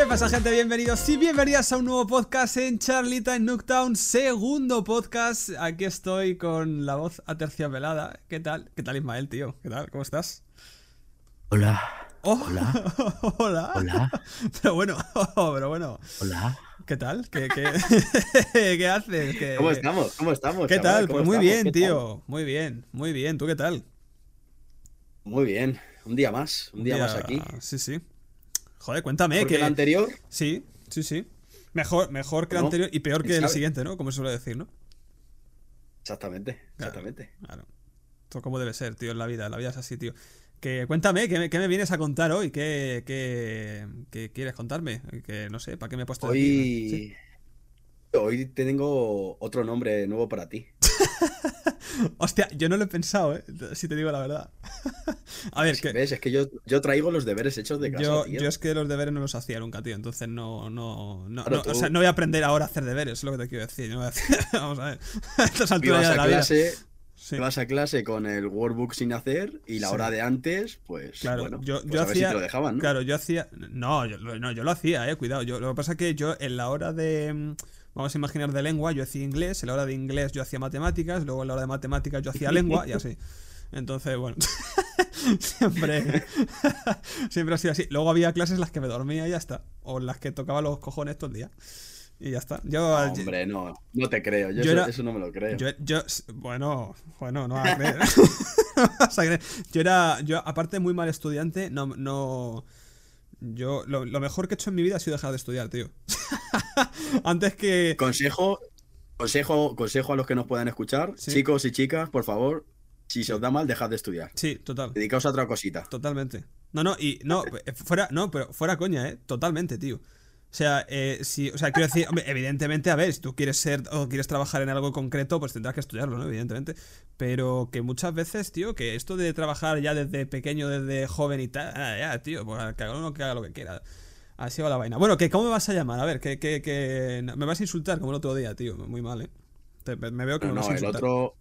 ¿Qué pasa, gente? Bienvenidos y bienvenidas a un nuevo podcast en Charlita en Nooktown, segundo podcast. Aquí estoy con la voz aterciopelada. ¿Qué tal? ¿Qué tal, Ismael, tío? ¿Qué tal? ¿Cómo estás? Hola. Oh, Hola. Hola. Hola. Pero bueno, pero bueno. Hola. ¿Qué tal? ¿Qué, qué, qué haces? ¿Qué, ¿Cómo estamos? ¿Cómo estamos? ¿Qué chaval? tal? ¿Cómo Pues muy estamos? bien, tío. Muy bien, muy bien. ¿Tú qué tal? Muy bien. Un día más. Un día, más aquí. Sí, sí. Joder, cuéntame. Que... el anterior. Sí, sí, sí. Mejor, mejor que el ¿No? anterior y peor que ¿Quién el siguiente, ¿no? Como se suele decir, ¿no? Exactamente. Claro. Exactamente. Claro. Todo como debe ser, tío, en la vida. La vida es así, tío. Que cuéntame, ¿qué me, qué me vienes a contar hoy? ¿Qué, qué, qué quieres contarme? Que no sé, ¿para qué me he puesto aquí? Hoy. Sí. Hoy te tengo otro nombre nuevo para ti. Hostia, yo no lo he pensado, ¿eh? Si te digo la verdad. a ver, que ¿Ves? Es que yo, yo traigo los deberes hechos de casa. yo, tío. yo es que los deberes no los hacía nunca, tío. Entonces no, no, no, Claro, no, o sea, no voy a aprender ahora a hacer deberes, es lo que te quiero decir. No voy a hacer- Vamos a ver. A estas alturas de a la vida. clase, ibas a clase con el workbook sin hacer y la Sí. hora de antes, pues. Claro, bueno, yo, pues yo a ver si te lo dejaban, ¿no? Claro, yo hacía. No yo, lo- no, yo lo hacía, eh, cuidado. Yo, lo que pasa es que yo en la hora de. Vamos a imaginar de lengua, yo hacía inglés, en la hora de inglés yo hacía matemáticas, luego en la hora de matemáticas yo hacía lengua y así. Entonces, bueno. siempre. siempre ha sido así. Luego había clases en las que me dormía y ya está. O en las que tocaba los cojones todo el día. Y ya está. Yo. No, hombre, no. No te creo. Yo, Yo eso, era- eso no me lo creo. Yo, yo, bueno, bueno, no vas a creer. No vas a creer. Yo era, yo aparte muy mal estudiante, no, no, yo, lo, lo mejor que he hecho en mi vida ha sido dejar de estudiar, tío. Antes que, Consejo, consejo, consejo a los que nos puedan escuchar, Sí. chicos y chicas, por favor, si se os da mal, dejad de estudiar. sí, total, Dedicaos a otra cosita. totalmente. No, no, y no, eh, fuera, no, pero fuera coña, eh, totalmente, tío. O sea, eh, si, o sea, quiero decir, hombre, evidentemente, a ver, si tú quieres ser o quieres trabajar en algo concreto, pues tendrás que estudiarlo, ¿no? Evidentemente. Pero que muchas veces, tío, que esto de trabajar ya desde pequeño, desde joven y tal, ah, ya, tío, pues que haga uno que haga lo que quiera. Así va la vaina. Bueno, que ¿cómo me vas a llamar? A ver, que, que, que... Me vas a insultar como el otro día, tío. Muy mal, ¿eh? Te- me veo que No, me vas a no, el otro,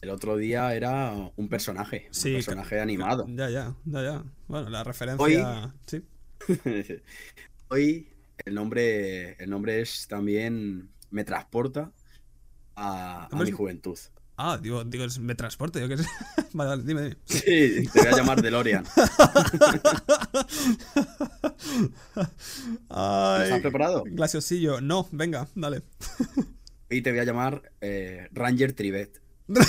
el otro día era un personaje, Sí, un personaje animado. Ya, ya, ya, ya. Bueno, la referencia... Sí. Hoy el nombre, el nombre es también me transporta a, mi juventud. Ah, digo, digo, me transporte, yo qué sé. Vale, vale, dime, dime. Sí, te voy a llamar DeLorean. Ay, ¿Estás preparado? Glaciosillo. No, venga, dale. Hoy te voy a llamar eh, Ranger Trivet.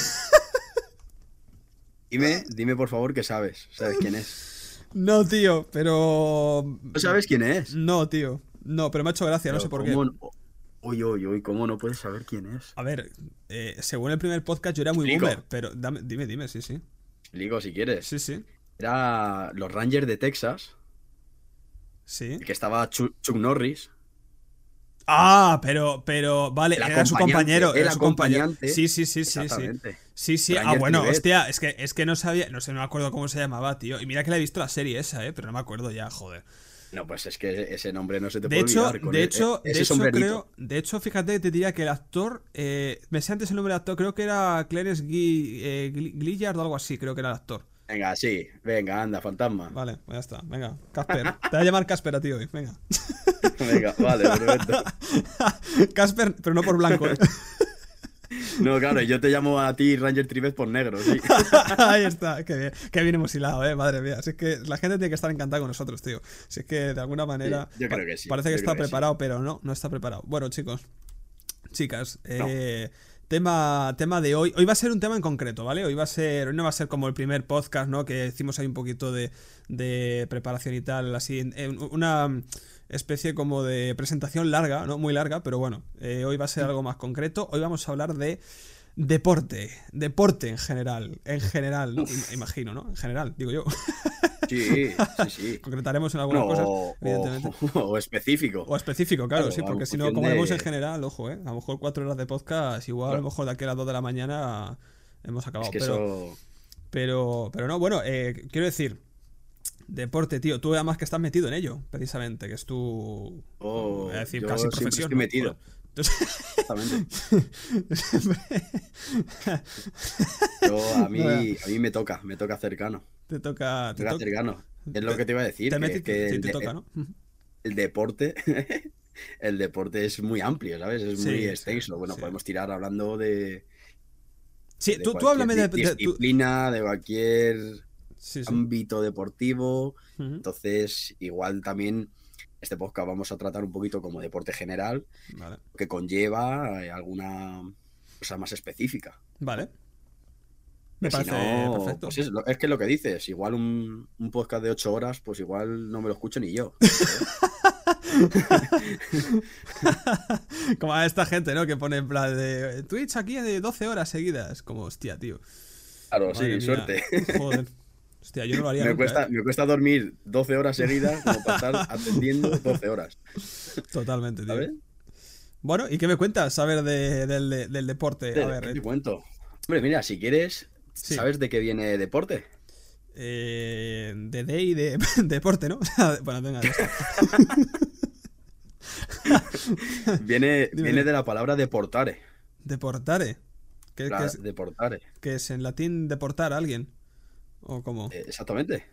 Dime, dime por favor que sabes. ¿Sabes quién es? No, tío, pero. ¿No sabes quién es? No, tío. No, pero me ha hecho gracia, no sé por qué. ¿cómo no- Uy, uy, uy, ¿cómo no puedes saber quién es? A ver, eh, según el primer podcast yo era muy Explico. boomer, pero dame- dime, dime, sí, sí. Digo, si quieres. Sí, sí. Era los Rangers de Texas, Sí. que estaba Chu- Chuck Norris. Ah, pero, pero, vale, era su compañero. Era su compañero. Sí, sí, sí, sí, sí. Sí, sí. Ah, Ranger bueno, Trivet. hostia, es que, es que no sabía, no sé, no me acuerdo cómo se llamaba, tío. Y mira que la he visto la serie esa, eh, pero no me acuerdo ya, joder. No, pues es que ese nombre no se te De puede hecho, olvidar. con de e- hecho, e- de hecho creo, de hecho, fíjate, te diría que el actor, eh, me sé antes el nombre del actor, creo que era Clarence Gui- eh, Gli- Gillard o algo así, creo que era el actor. Venga, sí, venga, anda, fantasma. Vale, pues ya está, venga, Casper. Te voy a llamar Casper a ti hoy, venga. Venga, vale, perfecto. Casper, pero no por blanco. ¿eh? No, claro, yo te llamo a ti Ranger Trivet por negro, sí. Ahí está, qué bien, qué bien hemos hilado, eh, madre mía. Es que la gente tiene que estar encantada con nosotros, tío. Es que de alguna manera. yo creo que sí, Parece que está creo que sí. preparado, pero no, no está preparado. Bueno, chicos, chicas, eh, tema, tema de hoy. Hoy va a ser un tema en concreto, ¿vale? Hoy va a ser. Hoy no va a ser como el primer podcast, ¿no? Que hicimos ahí un poquito de, de preparación y tal, así. una especie como de presentación larga, ¿no? Muy larga, pero bueno, eh, hoy va a ser algo más concreto. Hoy vamos a hablar de deporte, deporte en general, en general, ¿no? Im- imagino, ¿no? En general, digo yo. Sí, sí, sí. Concretaremos en algunas No, cosas, o, evidentemente. o- o específico. O específico, claro, Claro, sí, porque si no, como de- haremos en general, ojo, ¿eh? A lo mejor cuatro horas de podcast, igual a lo mejor de aquí a las dos de la mañana hemos acabado. Es que pero, eso. pero, pero no, bueno, eh, quiero decir, deporte, tío, tú además que estás metido en ello, precisamente, que es tu. Oh, voy a decir yo casi profesión. estoy metido. Entonces-. Yo, a, mí, a mí me toca, me toca cercano. te toca. Te toca cercano. Es lo que te iba a decir. te que- metes te toca, ¿no? El deporte, el deporte es muy amplio, ¿sabes? Es Sí, muy extenso. Bueno, sí. podemos tirar hablando de, Sí, de tú, tú háblame de. di- de- tú- disciplina, de cualquier Sí, sí. ámbito deportivo. Entonces, igual también este podcast vamos a tratar un poquito como deporte general, Vale. que conlleva eh, alguna cosa más específica. Vale. Me Que si parece no, perfecto. pues es, lo- es que lo que dices, igual un, un podcast de ocho horas, pues igual no me lo escucho ni yo. Como a esta gente, ¿no? Que pone en plan de Twitch aquí de 12 horas seguidas. Como, hostia, tío. Claro, Madre sí, mía. suerte. Joder. Hostia, yo no lo haría Me nunca, cuesta, ¿eh? me cuesta dormir 12 horas seguidas como para estar atendiendo 12 horas. Totalmente, tío. ¿Sabes? Bueno, ¿y qué me cuentas? A ver, de- del, del deporte. A ¿Qué ver, te eh, cuento? Hombre, mira, si quieres, Sí. ¿sabes de qué viene deporte? eh, de day de deporte, ¿no? bueno, venga. Viene, Dime, viene de la palabra deportare. Deportare. ¿Qué, es, Deportare. qué es en latín deportar a alguien? ¿O cómo? Eh, exactamente.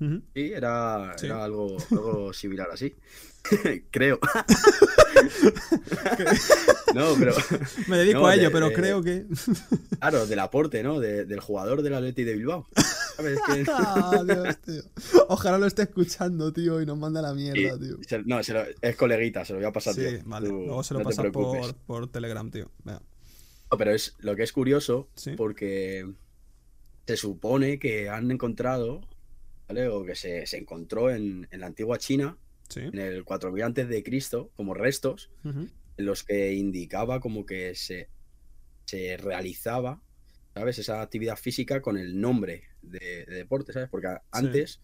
Ujú. Sí, era, Sí. era algo, algo similar así. Creo. no, pero Me dedico No, a ello, de- pero de- creo que. claro, del aporte, ¿no? De- del jugador del Atleti de Bilbao. ¿Sabes? Ah, Dios, tío. Ojalá lo esté escuchando, tío, y nos manda la mierda, y- tío. se- no, se lo- es coleguita, se lo voy a pasar Sí, vale. Tú Luego se lo no pasas por, por Telegram, tío. Venga. No, pero es lo que es curioso Sí. porque se supone que han encontrado, ¿vale? O que se, se encontró en, en la antigua China, Sí. en el 4000 antes de Cristo, como restos, en los que indicaba como que se, se realizaba, ¿sabes? Esa actividad física con el nombre de, de deporte, ¿sabes? Porque antes,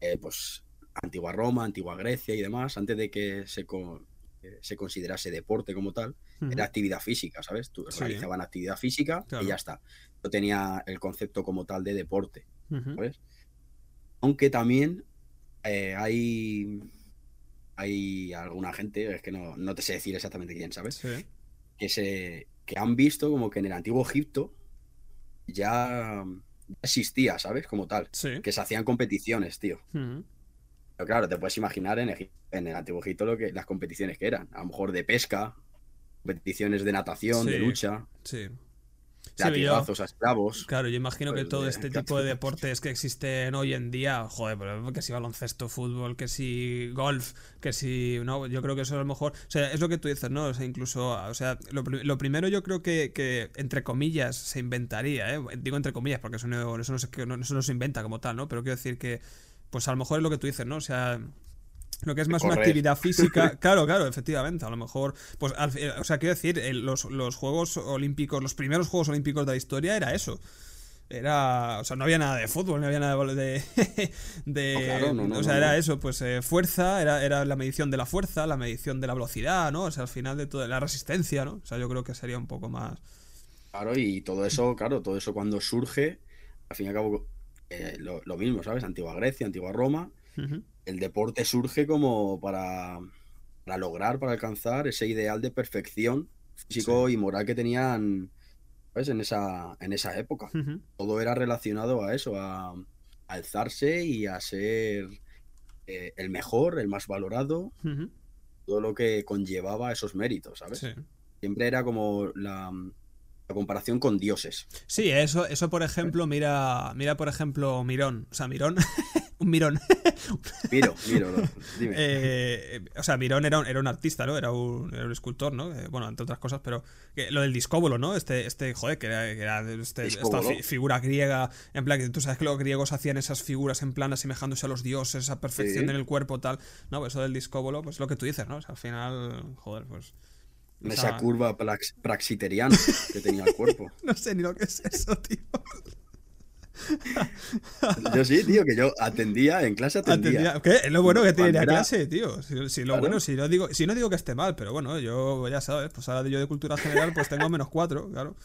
eh, pues, antigua Roma, antigua Grecia y demás, antes de que se, eh, se considerase deporte como tal, era actividad física, ¿sabes? Tú Sí. realizaban actividad física Claro. y ya está. No tenía el concepto como tal de deporte. ¿sabes? Aunque también eh, hay, hay alguna gente, es que no, no te sé decir exactamente quién, ¿sabes? Sí. Que, se, que han visto como que en el antiguo Egipto ya existía, ¿sabes? Como tal. Sí. Que se hacían competiciones, tío. Pero claro, te puedes imaginar en, Egip- en el antiguo Egipto lo que, las competiciones que eran. A lo mejor de pesca, competiciones de natación, de lucha, Sí. Latigazos a esclavos. Claro, yo imagino que todo este tipo de deportes que existen hoy en día, joder, pero que si baloncesto, fútbol, que si golf, que si. No, yo creo que eso a lo mejor. O sea, es lo que tú dices, ¿no? O sea, incluso. O sea, lo, pri- lo primero yo creo que, que, entre comillas, se inventaría, ¿eh? Digo entre comillas, porque eso no, eso no, se, eso no se inventa como tal, ¿no? Pero quiero decir que. Pues a lo mejor es lo que tú dices, ¿no? O sea. Lo que es más una actividad física, claro, claro, efectivamente, a lo mejor, pues, al o sea, quiero decir, el- los, los Juegos Olímpicos, los primeros Juegos Olímpicos de la historia era eso, era, o sea, no había nada de fútbol, no había nada de, de, de- No, claro, no, no, o sea, no, era eso, pues eh, fuerza, era, era la medición de la fuerza, la medición de la velocidad, ¿no? O sea, al final de todo, la resistencia, ¿no? O sea, yo creo que sería un poco más, Claro, y todo eso, claro, todo eso cuando surge, al fin y al cabo, eh, lo, lo mismo, ¿sabes? Antigua Grecia, antigua Roma, El deporte surge como para, para lograr, para alcanzar ese ideal de perfección físico y moral que tenían, ¿sabes? En esa, en esa época. Todo era relacionado a eso, a, a alzarse y a ser eh, el mejor, el más valorado, todo lo que conllevaba esos méritos, ¿sabes? Sí. Siempre era como la, la comparación con dioses. Sí, eso, eso por ejemplo, mira, mira por ejemplo Mirón, o sea, Mirón, un Mirón, Miro, miro, no, dime. Eh, o sea, Mirón era un, era un artista, ¿no? Era un, era un escultor, ¿no? Eh, bueno, entre otras cosas, pero que lo del discóbolo, ¿no? Este, este joder, que era, que era este- esta fi- figura griega, en plan, que tú sabes que los griegos hacían esas figuras en plan asemejándose a los dioses, esa perfección Sí. en el cuerpo, tal. No, pues eso del discóbolo, pues lo que tú dices, ¿no? O sea, al final, joder, pues... En esa- curva prax- praxiteriana que tenía el cuerpo. No sé ni lo que es eso, tío. Yo sí, tío, que yo atendía, en clase atendía. Atendía- ¿Qué? Es lo bueno que tiene ir a Cuando era- clase, tío. Si, si lo Claro. bueno, si no digo, si no digo que esté mal, pero bueno, yo ya sabes, pues ahora yo de cultura general, pues tengo menos cuatro, claro.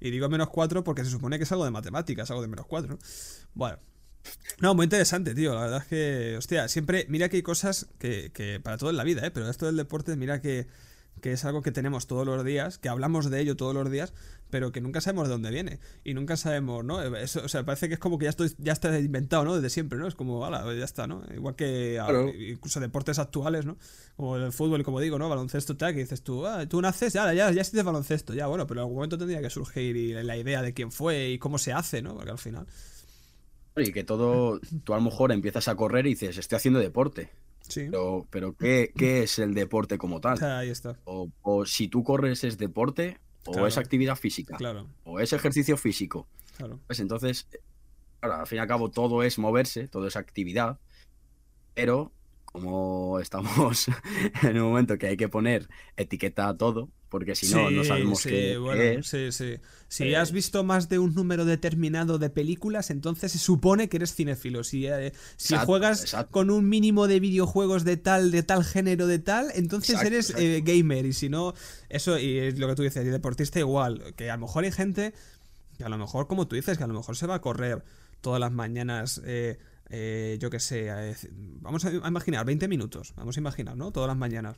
Y digo menos cuatro porque se supone que es algo de matemáticas, algo de menos cuatro. Bueno. No, muy interesante, tío. La verdad es que, hostia, siempre, mira que hay cosas que, que para todo en la vida, ¿eh? Pero esto del deporte, mira que, que es algo que tenemos todos los días, que hablamos de ello todos los días, pero que nunca sabemos de dónde viene. Y nunca sabemos, ¿no? Eso, o sea, parece que es como que ya, estoy, ya está inventado, ¿no? Desde siempre, ¿no? Es como, ala, ya está, ¿no? Igual que incluso deportes actuales, ¿no? Como el fútbol, como digo, ¿no? Baloncesto, tal, que dices tú, ah, tú naces, ya, ya, ya de baloncesto, ya, bueno, pero en algún momento tendría que surgir la idea de quién fue y cómo se hace, ¿no? Porque al final... Y que todo, tú a lo mejor empiezas a correr y dices, estoy haciendo deporte. Sí. Pero, pero ¿qué, ¿qué, es el deporte como tal? Ahí está. O, o si tú corres es deporte, o es actividad física, claro. o es ejercicio físico. Claro. Pues entonces, al fin y al cabo, todo es moverse, todo es actividad, pero como estamos en un momento que hay que poner etiqueta a todo, porque si no, no sabemos qué, es. Sí, sí. Si has visto más de un número determinado de películas, entonces se supone que eres cinéfilo. Si, eh, si juegas con un mínimo de videojuegos de tal, de tal género, de tal, entonces eres eh, gamer. Y si no, eso, y es lo que tú dices, y deportista igual. Que a lo mejor hay gente que a lo mejor, como tú dices, que a lo mejor se va a correr todas las mañanas. Eh, yo qué sé, vamos a imaginar 20 minutos, vamos a imaginar, ¿no? Todas las mañanas.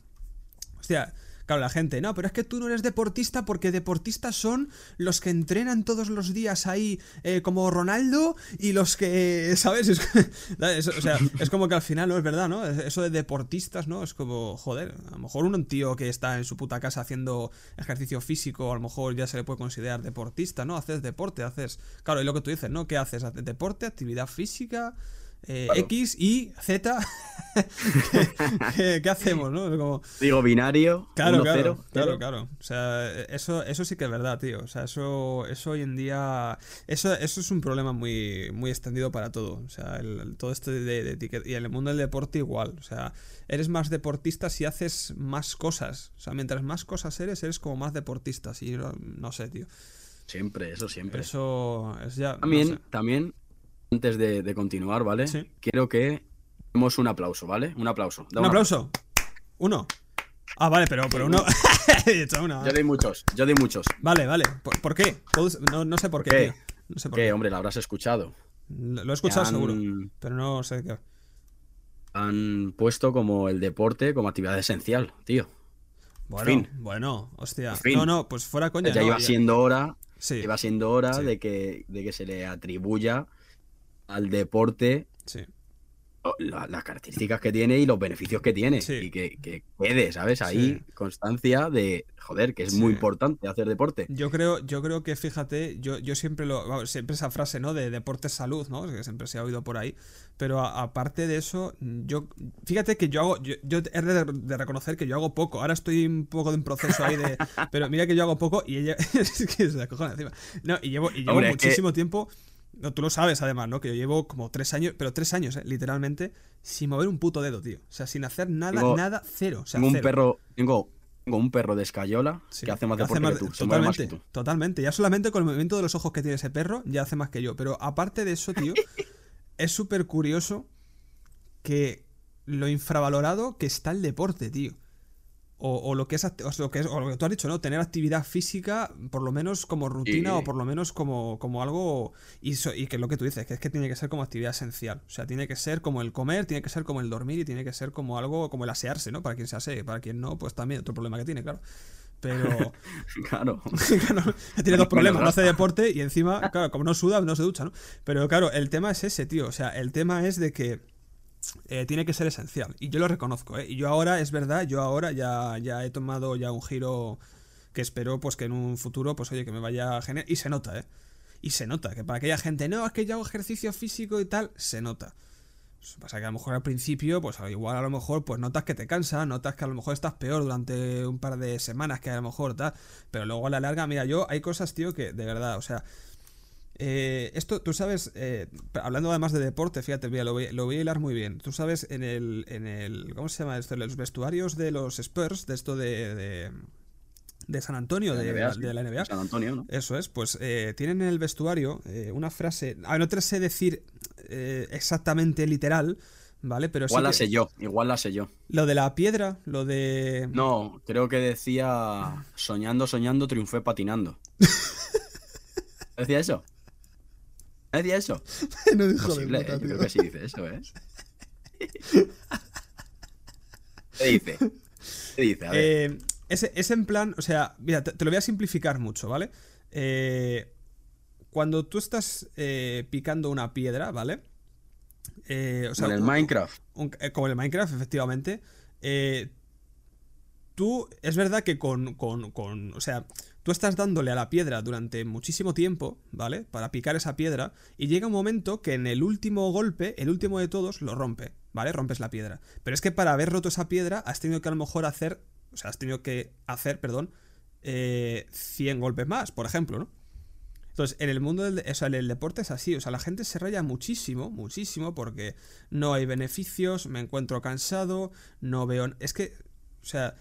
Hostia, Claro, la gente, no, pero es que tú no eres deportista porque deportistas son los que entrenan todos los días ahí eh, como Ronaldo y los que, ¿sabes? Es, o sea, es como que al final no es verdad, ¿no? Eso de deportistas, ¿no? Es como, joder, a lo mejor un tío que está en su puta casa haciendo ejercicio físico, a lo mejor ya se le puede considerar deportista, ¿no? Haces deporte, haces... Claro, y lo que tú dices, ¿no? ¿Qué haces? ¿Haces deporte, actividad física? Eh, X y Z. ¿Qué, hacemos, no? Digo binario. Claro, claro, claro, claro. O sea, eso, eso sí que es verdad, tío. O sea, eso, eso hoy en día. Eso, eso es un problema muy, muy extendido para todo. O sea, todo esto de, etiqueta. Y en el mundo del deporte igual. O sea, eres más deportista si haces más cosas. O sea, mientras más cosas eres, eres como más deportista. Si, no, sé, tío. Siempre, eso siempre. Eso es ya. También, también antes de, continuar, ¿vale? Quiero que demos un aplauso, ¿vale? Un aplauso. ¿Un aplauso? Uno. Ah, vale, pero, pero uno. Yo doy muchos, yo doy muchos. Vale, vale. ¿Por, qué? No, sé por qué. No sé por qué, hombre, lo habrás escuchado. Lo, he escuchado seguro, pero no sé qué. Han puesto como el deporte como actividad esencial, tío. Bueno, bueno, hostia. No, no, pues fuera coña. Ya iba siendo hora. Sí. Iba siendo hora de, que, de que se le atribuya al deporte las características que tiene y los beneficios que tiene. Y que, que, quede, ¿sabes? Ahí constancia de, joder, que es muy importante hacer deporte. Yo creo, yo creo que, fíjate, yo, yo siempre lo. Siempre esa frase, ¿no? De deporte salud, ¿no? Que siempre se ha oído por ahí. Pero aparte de eso, yo. Fíjate que yo hago. Yo, he de, reconocer que yo hago poco. Ahora estoy un poco en proceso ahí de. pero mira que yo hago poco y ella. es que se acojona encima. No, y llevo, y llevo muchísimo tiempo no, tú lo sabes además, ¿no? Que yo llevo como tres años, pero tres años, ¿eh? literalmente, sin mover un puto dedo, tío. O sea, sin hacer nada, nada, cero. tengo un perro, tengo, tengo, un perro de escayola que hace más deporte que tú. Totalmente, totalmente. Ya solamente con el movimiento de los ojos que tiene ese perro, ya hace más que yo. Pero aparte de eso, tío, es súper curioso que lo infravalorado que está el deporte, tío o, lo que es, lo que es o lo que tú has dicho, ¿no? Tener actividad física, por lo menos como rutina o por lo menos como, como algo. Y, y que lo que tú dices, que es que tiene que ser como actividad esencial. O sea, tiene que ser como el comer, tiene que ser como el dormir y tiene que ser como algo como el asearse, ¿no? Para quien se asee, para quien no, pues también otro problema que tiene, claro. Pero. claro. tiene dos problemas. No hace deporte y encima, claro, como no suda, no se ducha, ¿no? Pero claro, el tema es ese, tío. O sea, el tema es de que eh, tiene que ser esencial. Y yo lo reconozco, ¿eh? Y yo ahora, es verdad, yo ahora ya, ya he tomado ya un giro que espero pues que en un futuro, pues oye, que me vaya a generar. Y se nota, ¿eh? Y se nota, que para aquella gente, no, es que yo hago ejercicio físico y tal, se nota. Pues pasa que a lo mejor al principio, pues igual a lo mejor, pues notas que te cansa, notas que a lo mejor estás peor durante un par de semanas que a lo mejor tal, pero luego a la larga, mira, yo hay cosas, tío, que de verdad, o sea, eh, esto, tú sabes, eh, hablando además de deporte, fíjate, lo, voy, lo, voy, a hilar muy bien. Tú sabes, en el, en el. ¿Cómo se llama esto? En los vestuarios de los Spurs, de esto de. de, San Antonio, de, la NBA. San Antonio, ¿no? Eso es, pues eh, tienen en el vestuario una frase. A ver, no te sé decir exactamente literal, ¿vale? Pero igual la sé yo, igual la sé yo. Lo de la piedra, lo de. No, creo que decía. Soñando, soñando, triunfé patinando. ¿Decía eso? Decía eso? no dijo de puta, ¿eh? Yo creo que sí dice eso, ¿eh? ¿Qué dice? ¿Qué dice? A ver. Eh, es, en plan, o sea, mira, te, lo voy a simplificar mucho, ¿vale? Eh, cuando tú estás eh, picando una piedra, ¿vale? O sea, en el Minecraft. como en el Minecraft, efectivamente. tú, es verdad que con, con, con, o sea, tú estás dándole a la piedra durante muchísimo tiempo, ¿vale? Para picar esa piedra, y llega un momento que en el último golpe, el último de todos, lo rompe, ¿vale? Rompes la piedra. Pero es que para haber roto esa piedra has tenido que a lo mejor hacer, o sea, has tenido que hacer, perdón, eh, 100 golpes más, por ejemplo, ¿no? Entonces, en el mundo del o sea, en el deporte es así, o sea, la gente se raya muchísimo, muchísimo, porque no hay beneficios, me encuentro cansado, no veo... Es que, o sea,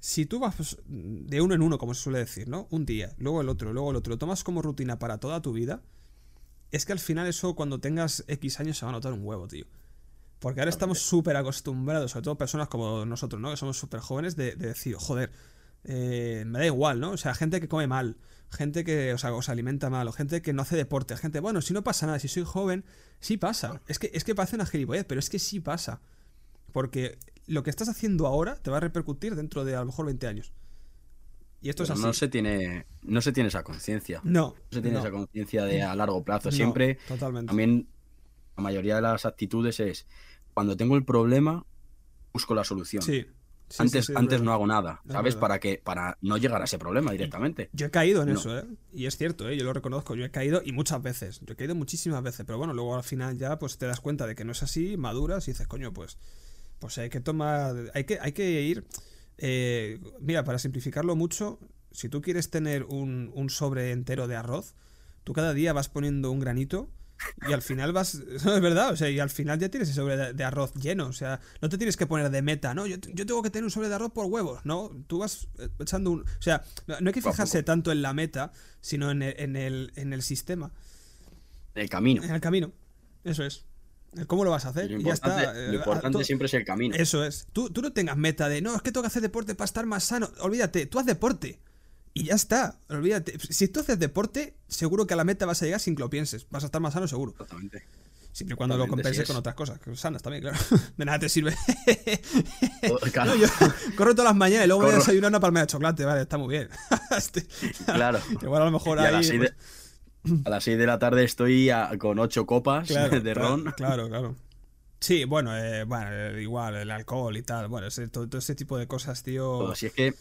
si tú vas pues, de uno en uno, como se suele decir, ¿no? Un día, luego el otro, luego el otro, lo tomas como rutina para toda tu vida, es que al final eso cuando tengas X años se va a notar un huevo, tío. Porque ahora estamos súper acostumbrados, sobre todo personas como nosotros, ¿no? Que somos súper jóvenes, de, decir, joder, eh, me da igual, ¿no? O sea, gente que come mal, gente que o sea, os alimenta mal, o gente que no hace deporte, gente, bueno, si no pasa nada, si soy joven, sí pasa. Es que, es que parece una gilipollez, pero es que sí pasa. Porque lo que estás haciendo ahora te va a repercutir dentro de a lo mejor 20 años. Y esto es así. No se tiene, no se tiene esa conciencia. No. No se tiene esa conciencia de a largo plazo. Siempre, totalmente. también, la mayoría de las actitudes es, cuando tengo el problema, busco la solución. Sí. antes antes no hago nada, ¿sabes? para que para no llegar a ese problema directamente. Yo he caído en eso, ¿eh? Y es cierto, ¿eh? Yo lo reconozco, yo he caído y muchas veces. Yo he caído muchísimas veces, pero bueno, luego al final ya pues te das cuenta de que no es así, maduras y dices, coño, pues pues hay que tomar, hay que, hay que ir, eh, mira, para simplificarlo mucho, si tú quieres tener un, un sobre entero de arroz, tú cada día vas poniendo un granito y al final vas. es verdad, o sea, y al final ya tienes ese sobre de, arroz lleno. O sea, no te tienes que poner de meta, ¿no? Yo, yo, tengo que tener un sobre de arroz por huevos, ¿no? Tú vas echando un. O sea, no hay que fijarse tanto en la meta, sino en el, en el, en el sistema. En el camino. En el camino. Eso es. ¿Cómo lo vas a hacer? Lo importante, Lo eh, siempre es el camino. Eso es. Tú, tú no tengas meta de, no, es que tengo que hacer deporte para estar más sano. Olvídate, tú haz deporte. Y ya está. Olvídate. Si tú haces deporte, seguro que a la meta vas a llegar sin que lo pienses. Vas a estar más sano, seguro. Totalmente. Siempre y cuando lo compenses con otras cosas, sanas también, claro. De nada te sirve. corro todas las mañanas y luego voy a desayunar una palmera de chocolate, vale, está muy bien. Este, claro. Igual a lo mejor ahí. A las 6 de la tarde estoy con 8 copas de ron. Claro, claro. Sí, bueno, eh, bueno, eh, igual, el alcohol y tal. Bueno, todo, ese tipo de cosas, tío. si es que.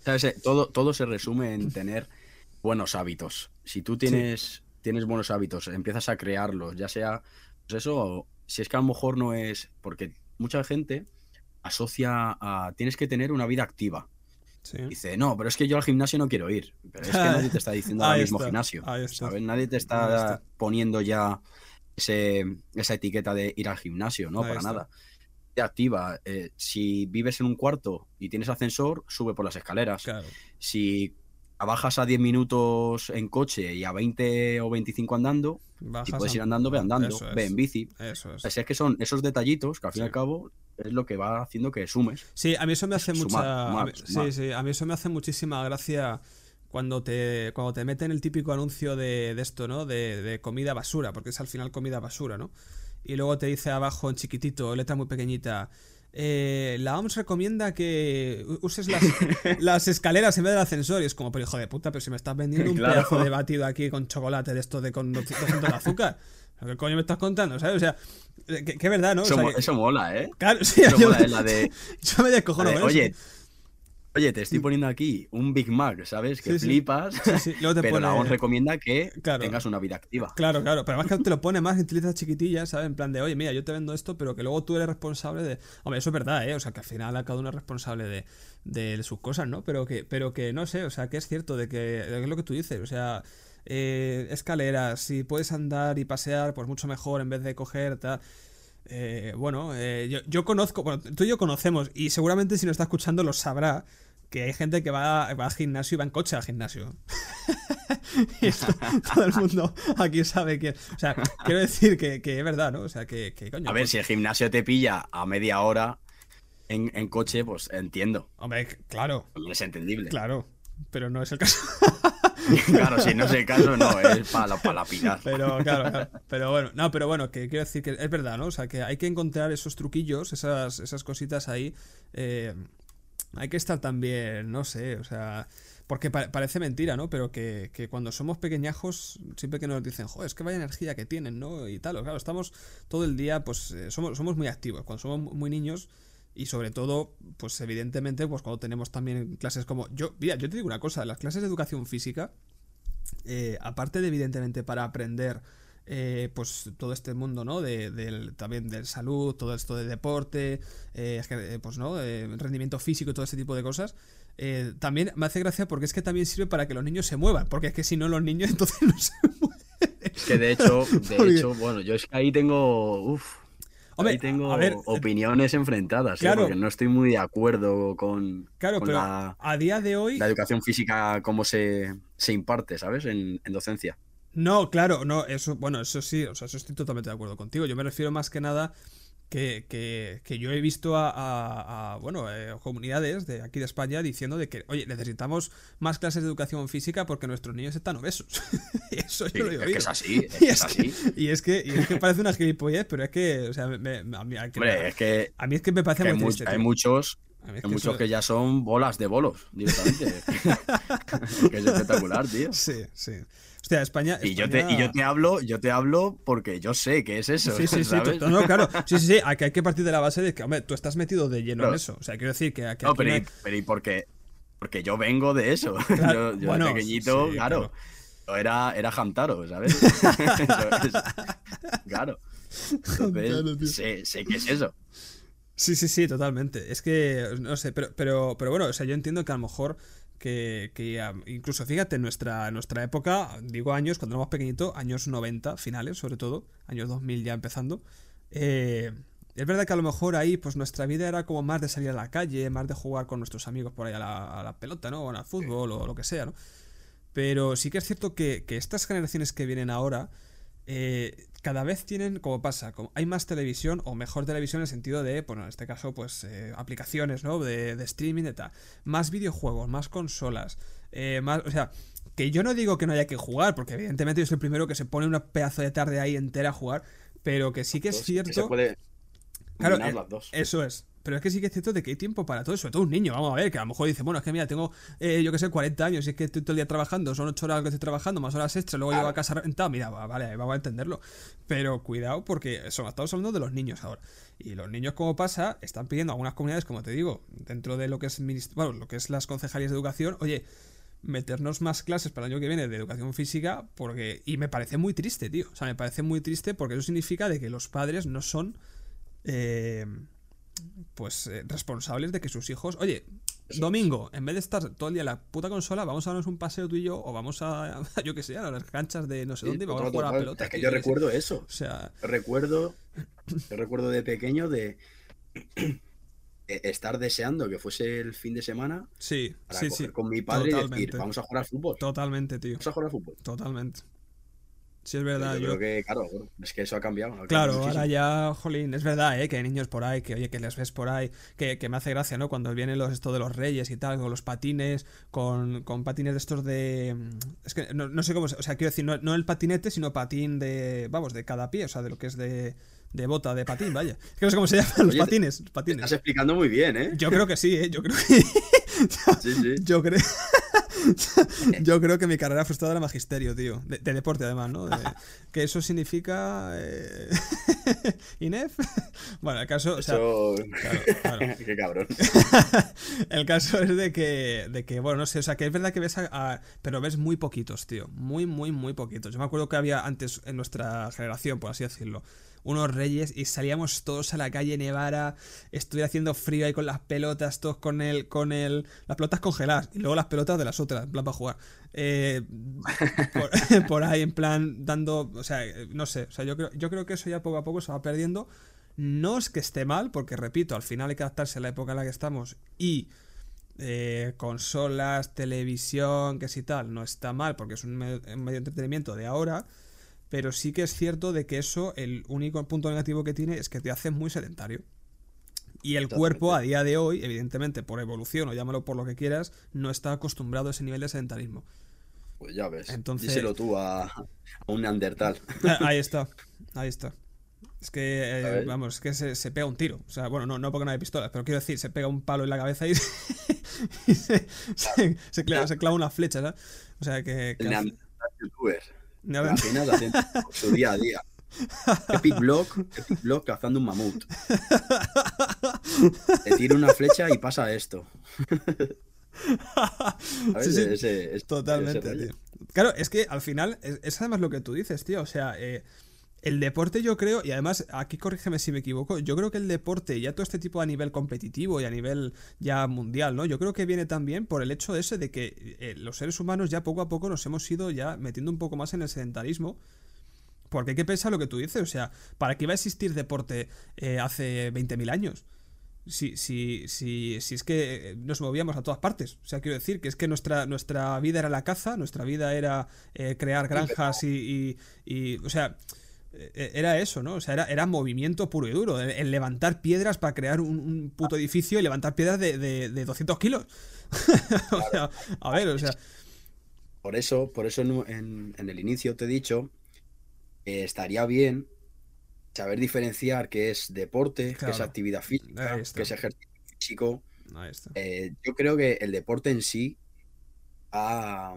¿sabes? Eh, todo, todo se resume en tener buenos hábitos. Si tú tienes, tienes buenos hábitos, empiezas a crearlos, ya sea. Pues eso, si es que a lo mejor no es. Porque mucha gente asocia a. Tienes que tener una vida activa. Dice, no, pero es que yo al gimnasio no quiero ir. Pero es que nadie te está diciendo ahora mismo gimnasio. ¿sabes? Nadie te está, poniendo ya ese, esa etiqueta de ir al gimnasio, ¿no? Para nada. Te activa. Eh, si vives en un cuarto y tienes ascensor, sube por las escaleras. Si bajas a 10 minutos en coche y a 20 o 25 andando, si puedes ir andando, ve andando, ve en bici. Eso es. es que son esos detallitos que al fin y al cabo es lo que va haciendo que sumes. Sí, a mí eso me hace mucha. Sí, sí, a mí eso me hace muchísima gracia cuando te, cuando te meten el típico anuncio de, esto, ¿no? De, comida basura, porque es al final comida basura, ¿no? Y luego te dice abajo en chiquitito, letra muy pequeñita. Eh, la OMS recomienda que uses las, escaleras en vez del ascensor. Y es como, pero hijo de puta, pero si me estás vendiendo un pedazo de batido aquí con chocolate de esto de con 200 de azúcar. ¿Qué coño me estás contando? ¿Sabes? O sea, que, verdad, ¿no? Eso, mola, ¿eh? Claro, sí, eso mola, ¿eh? La de... Yo me descojono Oye, Oye, te estoy poniendo aquí un Big Mac, ¿sabes? Que flipas. Sí, pero la OMS recomienda que tengas una vida activa. Claro, claro. Pero además que te lo pone más en letras chiquitillas, ¿sabes? En plan de, oye, mira, yo te vendo esto, pero que luego tú eres responsable de. Hombre, eso es verdad, ¿eh? O sea, que al final cada uno es responsable de, de sus cosas, ¿no? Pero que, pero que no sé, o sea, que es cierto de que es lo que tú dices, o sea. Eh, escaleras, si puedes andar y pasear, pues mucho mejor en vez de coger tal. Eh, bueno, eh, yo, yo, conozco, bueno, tú y yo conocemos, y seguramente si nos está escuchando lo sabrá, que hay gente que va, va al gimnasio y va en coche al gimnasio. todo el mundo aquí sabe que. O sea, quiero decir que, que es verdad, ¿no? O sea, que, coño. A ver, pues si el gimnasio te pilla a media hora en, en coche, pues entiendo. Hombre, claro. Es entendible. Claro, pero no es el caso. claro, si no es el caso, no, es para, para lapidar. Pero, claro, pero bueno, no, pero bueno, que quiero decir que es verdad, ¿no? O sea, que hay que encontrar esos truquillos, esas, esas cositas ahí. Eh, hay que estar también, no sé, o sea, porque parece mentira, ¿no? Pero que, que, cuando somos pequeñajos, siempre que nos dicen, joder, es que vaya energía que tienen, ¿no? Y tal, claro, estamos todo el día, pues eh, somos, somos muy activos. Cuando somos muy niños, y sobre todo, pues evidentemente, pues cuando tenemos también clases como. Yo, mira, yo te digo una cosa, las clases de educación física, eh, aparte de evidentemente para aprender eh, pues todo este mundo, ¿no? De, del, también de salud, todo esto de deporte, eh, pues no, rendimiento físico y todo ese tipo de cosas. también me hace gracia porque es que también sirve para que los niños se muevan, porque es que si no los niños entonces no se mueven. Es que de hecho, de hecho, bueno, yo es que ahí tengo, uf, Ahí tengo opiniones enfrentadas, ¿eh? porque no estoy muy de acuerdo con, claro, la, a día de hoy la educación física como se, se imparte, ¿sabes? En, en, docencia. No, claro, no, eso, bueno, eso sí, o sea, eso estoy totalmente de acuerdo contigo. Yo me refiero más que nada que, que, que yo he visto a, bueno, eh, comunidades de aquí de España diciendo de que, oye, necesitamos más clases de educación física porque nuestros niños están obesos. Eso yo lo oído. Es que es así, y, es Que, y, es que, y es que parece una gilipollez, pero es que, o sea, me, a, mí, es que, a mí es que me parece muy triste. Hay muchos hay muchos que ya son bolas de bolos directamente. que es espectacular, tío. Sí, sí. España, Y, yo te, y yo te hablo, yo te hablo porque yo sé que es eso. Sí, sí, ¿sabes? sí. No, claro. Sí, sí, sí. Aquí hay que partir de la base de que, hombre, tú estás metido de lleno en eso. O sea, quiero decir que, aquí no, pero, y, pero ¿y por qué? Porque yo vengo de eso. Claro, yo, yo de pequeñito, claro. Yo era, era Hamtaro, ¿sabes? claro. Entonces, sé, sé que es eso. Sí, sí, sí, totalmente. Es que, no sé, pero, pero, pero bueno, o sea, yo entiendo que a lo mejor que, que incluso fíjate, en nuestra, nuestra época, digo años, cuando éramos pequeñitos, años 90, finales sobre todo, años 2000 ya empezando, eh, es verdad que a lo mejor ahí pues nuestra vida era como más de salir a la calle, más de jugar con nuestros amigos por ahí a la, pelota, ¿no? O al fútbol o lo que sea, ¿no? Pero sí que es cierto que, que estas generaciones que vienen ahora eh, cada vez tienen, como pasa, como hay más televisión o mejor televisión en el sentido de, bueno, en este caso, pues eh, aplicaciones, ¿no? De, de, streaming y tal. Más videojuegos, más consolas, eh, más, o sea, que yo no digo que no haya que jugar, porque evidentemente yo soy el primero que se pone una pedazo de tarde ahí entera a jugar, pero que sí que es cierto... se puede claro, las dos. Eso es. Pero es que sí que es cierto de que hay tiempo para todo, sobre todo un niño, vamos a ver, que a lo mejor dice, bueno, es que mira, tengo, eh, yo que sé, 40 años y es que estoy todo el día trabajando, son 8 horas que estoy trabajando, más horas extra, luego llego a casa rentado, mira, vale, vamos a entenderlo. Pero cuidado porque eso, estamos hablando de los niños ahora. Y los niños, como pasa, están pidiendo a algunas comunidades, como te digo, dentro de lo que es, bueno, lo que es las concejalías de educación, oye, meternos más clases para el año que viene de educación física, porque, y me parece muy triste, tío. O sea, me parece muy triste porque eso significa de que los padres no son... Eh, pues eh, responsables de que sus hijos, oye, domingo, en vez de estar todo el día en la puta consola, vamos a darnos un paseo tú y yo, o vamos a, yo que sé, a las canchas de no sé dónde, vamos a jugar a la pelota. Es que yo recuerdo eso. O sea, recuerdo, yo recuerdo de pequeño de estar deseando que fuese el fin de semana sí, para sí, sí. con mi padre y decir, vamos a jugar al fútbol. Totalmente, tío. Vamos a jugar al fútbol. Totalmente. Sí, es verdad. Yo, creo que, claro, es que eso ha cambiado. claro, ahora ya, jolín, es verdad, ¿eh? que hay niños por ahí, que oye, que les ves por ahí, que, me hace gracia, ¿no? Cuando vienen los, esto de los reyes y tal, con los patines, con, con patines de estos de... Es que no, sé cómo, o sea, quiero decir, no, el patinete, sino patín de, vamos, de cada pie, o sea, de lo que es de, de bota, de patín, vaya. Es que no sé cómo se llaman los patines, patines. Estás explicando muy bien, ¿eh? Yo creo que sí, ¿eh? Yo creo que... sí, sí. Yo creo... Yo creo que mi carrera frustrada era magisterio, tío. De, deporte, además, ¿no? que eso significa. Eh... ¿INEF? Bueno, el caso. Qué cabrón. el caso es de que, de que, bueno, no sé, o sea, que es verdad que ves a, Pero ves muy poquitos, tío. Muy, muy, muy poquitos. Yo me acuerdo que había antes en nuestra generación, por así decirlo unos reyes y salíamos todos a la calle Nevara, estuviera haciendo frío ahí con las pelotas, todos con el, con el, las pelotas congeladas y luego las pelotas de las otras, en plan para jugar. Eh, por, ahí, en plan, dando, o sea, no sé, o sea, yo creo, yo creo que eso ya poco a poco se va perdiendo. No es que esté mal, porque repito, al final hay que adaptarse a la época en la que estamos y eh, consolas, televisión, que si tal, no está mal, porque es un medio de entretenimiento de ahora. Pero sí que es cierto de que eso, el único punto negativo que tiene es que te hace muy sedentario. Y el cuerpo a día de hoy, evidentemente por evolución o llámalo por lo que quieras, no está acostumbrado a ese nivel de sedentarismo. Pues ya ves. Entonces... Díselo tú a, un Neandertal. Ahí está, ahí está. Es que, eh, vamos, es que se, pega un tiro. O sea, bueno, no, no porque no hay pistolas, pero quiero decir, se pega un palo en la cabeza y, se, se, clava, una flecha, ¿sabes? O sea que. que el youtuber. Imagínate su día a día. Epic Block, Epic Block cazando un mamut. Te tira una flecha y pasa esto. sí, sí, es totalmente, tío. Claro, es que al final es, además lo que tú dices, tío. O sea, eh, el deporte yo creo, y además aquí corrígeme si me equivoco, yo creo que el deporte, ya todo este tipo a nivel competitivo y a nivel ya mundial, ¿no? Yo creo que viene también por el hecho ese de que eh, los seres humanos ya poco a poco nos hemos ido ya metiendo un poco más en el sedentarismo porque hay que pensar lo que tú dices, o sea, ¿para qué iba a existir deporte eh, hace 20.000 años? Si, si, si, si es que nos movíamos a todas partes. O sea, quiero decir que es que nuestra, nuestra vida era la caza, nuestra vida era eh, crear granjas y, y, O sea, eh, era eso, ¿no? O sea, era, era movimiento puro y duro. El, levantar piedras para crear un, puto edificio y levantar piedras de, de, 200 kilos. o sea, a ver, o sea... Por eso, por eso en, en el inicio te he dicho estaría bien saber diferenciar qué es deporte, qué es actividad física, qué es ejercicio físico. Eh, yo creo que el deporte en sí ha,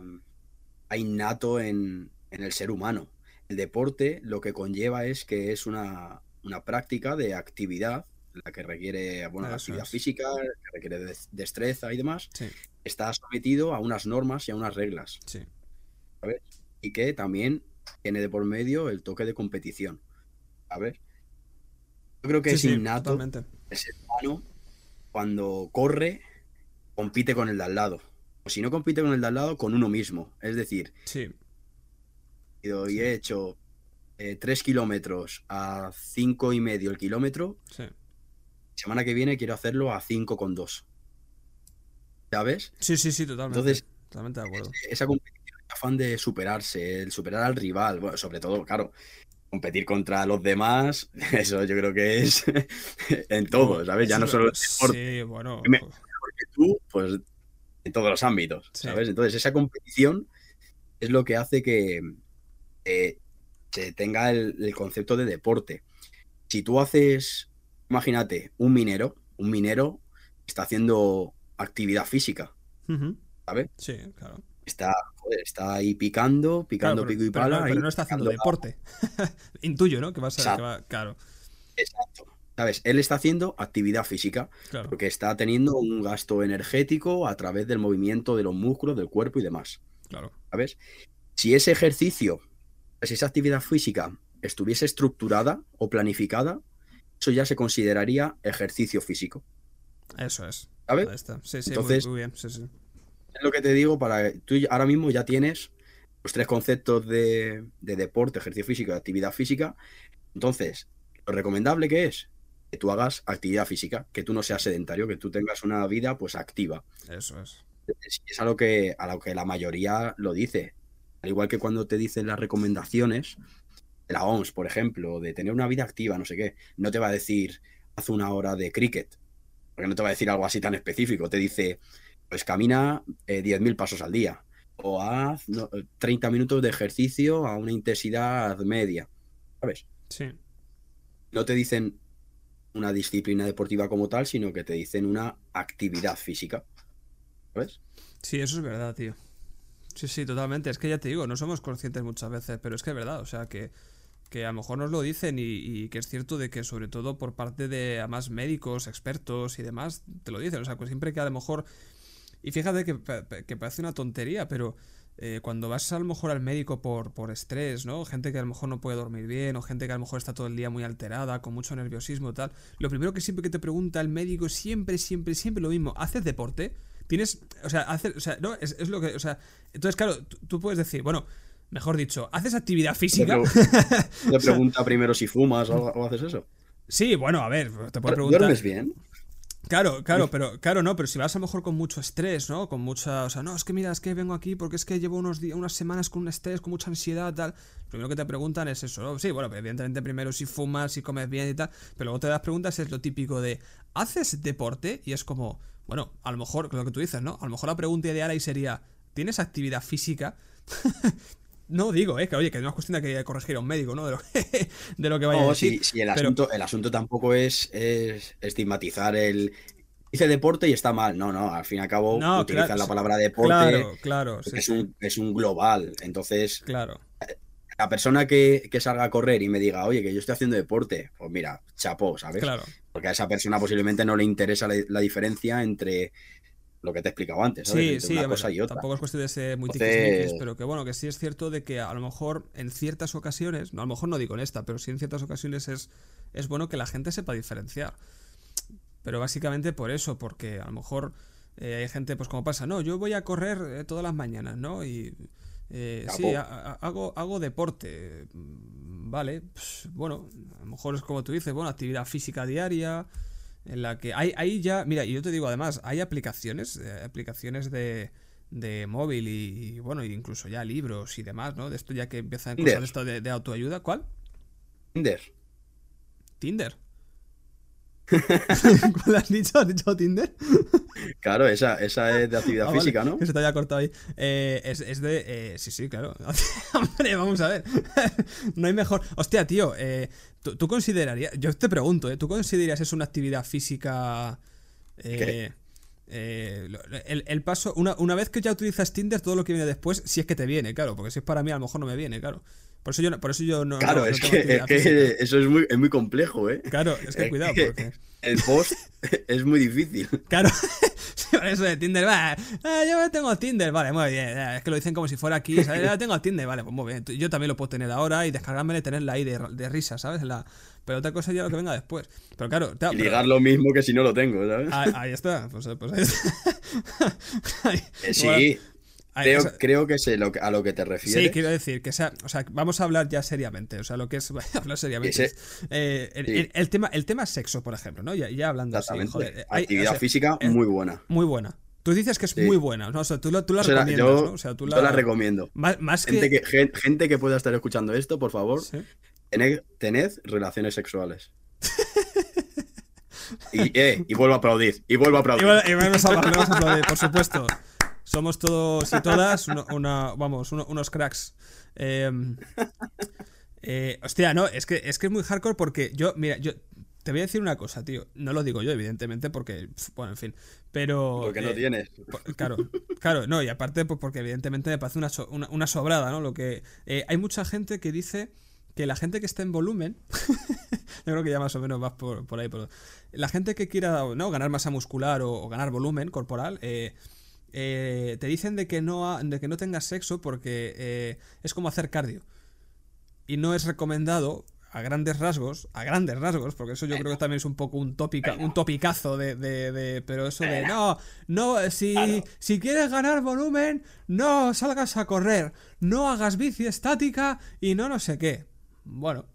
innato en, el ser humano. El deporte lo que conlleva es que es una, práctica de actividad, la que requiere bueno, actividad física, que requiere destreza y demás. Está sometido a unas normas y a unas reglas. Y que también tiene de por medio el toque de competición. A ver. Yo creo que es innato. El ser humano, cuando corre, compite con el de al lado. O si no compite con el de al lado, con uno mismo. Es decir. Y he hecho eh, tres kilómetros a cinco y medio el kilómetro. Sí. Semana que viene quiero hacerlo a cinco con dos. ¿Sabes? Sí, sí, sí, totalmente. Entonces, totalmente de acuerdo. Esa competición afán de superarse, el superar al rival, bueno, sobre todo, claro, competir contra los demás, eso yo creo que es en todo, ¿sabes? Ya no solo el deporte. Sí, bueno. Porque tú, pues, en todos los ámbitos, ¿sabes? Entonces, esa competición es lo que hace que eh, se tenga el, concepto de deporte. Si tú haces, imagínate, un minero, un minero está haciendo actividad física, ¿sabes? Sí, claro. Está, está ahí picando, picando pico y pala. Pero, no está haciendo deporte. Intuyo, ¿no? Que va a ser, claro. Exacto. ¿Sabes? Él está haciendo actividad física. Porque está teniendo un gasto energético a través del movimiento de los músculos, del cuerpo y demás. Claro. ¿Sabes? Si ese ejercicio, si esa actividad física estuviese estructurada o planificada, eso ya se consideraría ejercicio físico. Eso es. ¿Sabes? Sí, sí, Entonces, muy bien. Sí, sí es lo que te digo, para tú ahora mismo ya tienes los tres conceptos de, deporte, ejercicio físico y actividad física. Entonces, lo recomendable que es que tú hagas actividad física, que tú no seas sedentario, que tú tengas una vida pues activa. Eso es. Es, a lo que a lo que la mayoría lo dice. Al igual que cuando te dicen las recomendaciones de la OMS, por ejemplo, de tener una vida activa, no sé qué, no te va a decir haz una hora de cricket, porque no te va a decir algo así tan específico, te dice pues camina 10.000 eh, pasos al día o haz 30 minutos de ejercicio a una intensidad media, ¿sabes? Sí. No te dicen una disciplina deportiva como tal, sino que te dicen una actividad física, ¿sabes? Sí, eso es verdad, tío. Sí, sí, totalmente. Es que ya te digo, no somos conscientes muchas veces, pero es que es verdad, o sea, que, que a lo mejor nos lo dicen y, y, que es cierto de que sobre todo por parte de más médicos, expertos y demás, te lo dicen. O sea, pues siempre que a lo mejor y fíjate que, parece una tontería, pero eh, cuando vas a lo mejor al médico por, por estrés, ¿no? Gente que a lo mejor no puede dormir bien, o gente que a lo mejor está todo el día muy alterada, con mucho nerviosismo y tal, lo primero que siempre que te pregunta el médico, siempre, siempre, siempre lo mismo, ¿haces deporte? Tienes, o sea, hacer, o sea, no, es, lo que, o sea, entonces claro, tú, puedes decir, bueno, mejor dicho, ¿haces actividad física? Te pregunta primero si fumas o, o haces eso. Sí, bueno, a ver, te puedo preguntar. ¿Duermes bien? Claro, claro, pero claro, no, pero si vas a lo mejor con mucho estrés, ¿no? Con mucha, o sea, no, es que mira, es que vengo aquí porque es que llevo unos días, unas semanas con un estrés, con mucha ansiedad, tal. Lo primero que te preguntan es eso, ¿no? Sí, bueno, evidentemente primero si fumas, si comes bien y tal, pero luego te das preguntas es lo típico de, ¿haces deporte? Y es como, bueno, a lo mejor, lo que tú dices, ¿no? A lo mejor la pregunta ideal ahí sería, ¿tienes actividad física? No digo, eh, que oye, que no es cuestión de que corregir a un médico, ¿no? De lo que, de lo que vaya a decir. Sí, el, asunto, el asunto tampoco es, estigmatizar el. Dice deporte y está mal. No, no, al fin y al cabo no, utilizan la palabra deporte. Claro, claro. es, un, es un global. Entonces, claro. La persona que, que, salga a correr y me diga, oye, que yo estoy haciendo deporte, pues mira, chapó, ¿sabes? Claro. Porque a esa persona posiblemente no le interesa la diferencia entre lo que te he explicado antes, ¿sabes? Sí, sí, cosa y otra. tampoco es cuestión de ser muy Entonces... pero que bueno, que sí es cierto de que a lo mejor en ciertas ocasiones, no, a lo mejor no digo en esta, pero sí en ciertas ocasiones es, es bueno que la gente sepa diferenciar. Pero básicamente por eso, porque a lo mejor eh, hay gente, pues como pasa, no, yo voy a correr eh, todas las mañanas, ¿no? Y eh, sí, hago, hago deporte, vale, pues, bueno, a lo mejor es como tú dices, bueno, actividad física diaria, en la que hay, ahí ya, mira, y yo te digo además, hay aplicaciones, eh, aplicaciones de, de móvil y, bueno, incluso ya libros y demás, ¿no? De esto ya que empiezan cosas esto de, de autoayuda. ¿Cuál? Tinder. Tinder. ¿Cuál has dicho? ¿Has dicho Tinder? Claro, esa, esa es de actividad ah, física, ¿no? Que se te haya cortado ahí. Eh, es, es, de. Eh, sí, sí, claro. Hombre, vamos a ver. no hay mejor. Hostia, tío, eh, ¿tú, considerarías. Yo te pregunto, ¿eh? ¿Tú considerarías es una actividad física. Eh, eh, el, el, paso, una, una vez que ya utilizas Tinder, todo lo que viene después, si es que te viene, claro, porque si es para mí, a lo mejor no me viene, claro. Por eso yo, por eso yo no. Claro, es, que, eso es muy, es muy complejo, ¿eh? Claro, es que cuidado, porque. El post es muy difícil. Claro, por eso de Tinder, va, ah, yo tengo Tinder, vale, muy bien. Es que lo dicen como si fuera aquí, ¿sabes? Ya tengo Tinder, vale, pues muy bien. Yo también lo puedo tener ahora y descargarme y tenerla ahí de, de risa, ¿sabes? la, pero otra cosa ya lo que venga después. Pero claro, y ligar lo mismo que si no lo tengo, ¿sabes? Ahí, está, pues, pues ahí está. Eh, sí. Creo, que sé a lo que te refieres. Sí, quiero decir que sea, o sea, vamos a hablar ya seriamente, o sea, lo que es hablar seriamente. Eh, el, tema, el tema sexo, por ejemplo, ¿no? Ya, ya hablando así, joder, Actividad física muy buena. Muy buena. Tú dices que es muy buena, ¿no? O sea, tú, la recomiendas, yo, ¿no? O sea, tú la, la recomiendo. Más, gente que... gente que pueda estar escuchando esto, por favor, tened, relaciones sexuales. y, eh, y vuelvo a aplaudir. Y vuelvo a aplaudir. Y, vamos a aplaudir, por supuesto. Somos todos y todas una, vamos, unos cracks. Em, eh, hostia, no, es que, es que es muy hardcore porque yo, mira, yo te voy a decir una cosa, tío. No lo digo yo, evidentemente, porque, bueno, en fin. Pero. Porque no eh, tienes. claro, claro, no, y aparte, pues porque evidentemente me parece una, sobrada, ¿no? Lo que. Eh, hay mucha gente que dice que la gente que está en volumen, yo creo que ya más o menos vas por, ahí, pero la gente que quiera ¿no? ganar masa muscular o, ganar volumen corporal, eh, eh, te dicen de que no, de que no tengas sexo porque eh, es como hacer cardio. Y no es recomendado a grandes rasgos, a grandes rasgos, porque eso yo creo que también es un poco un tópica, un topicazo de, de, pero eso de no, no, si, si quieres ganar volumen, no salgas a correr, no hagas bici estática y no no sé qué. Bueno.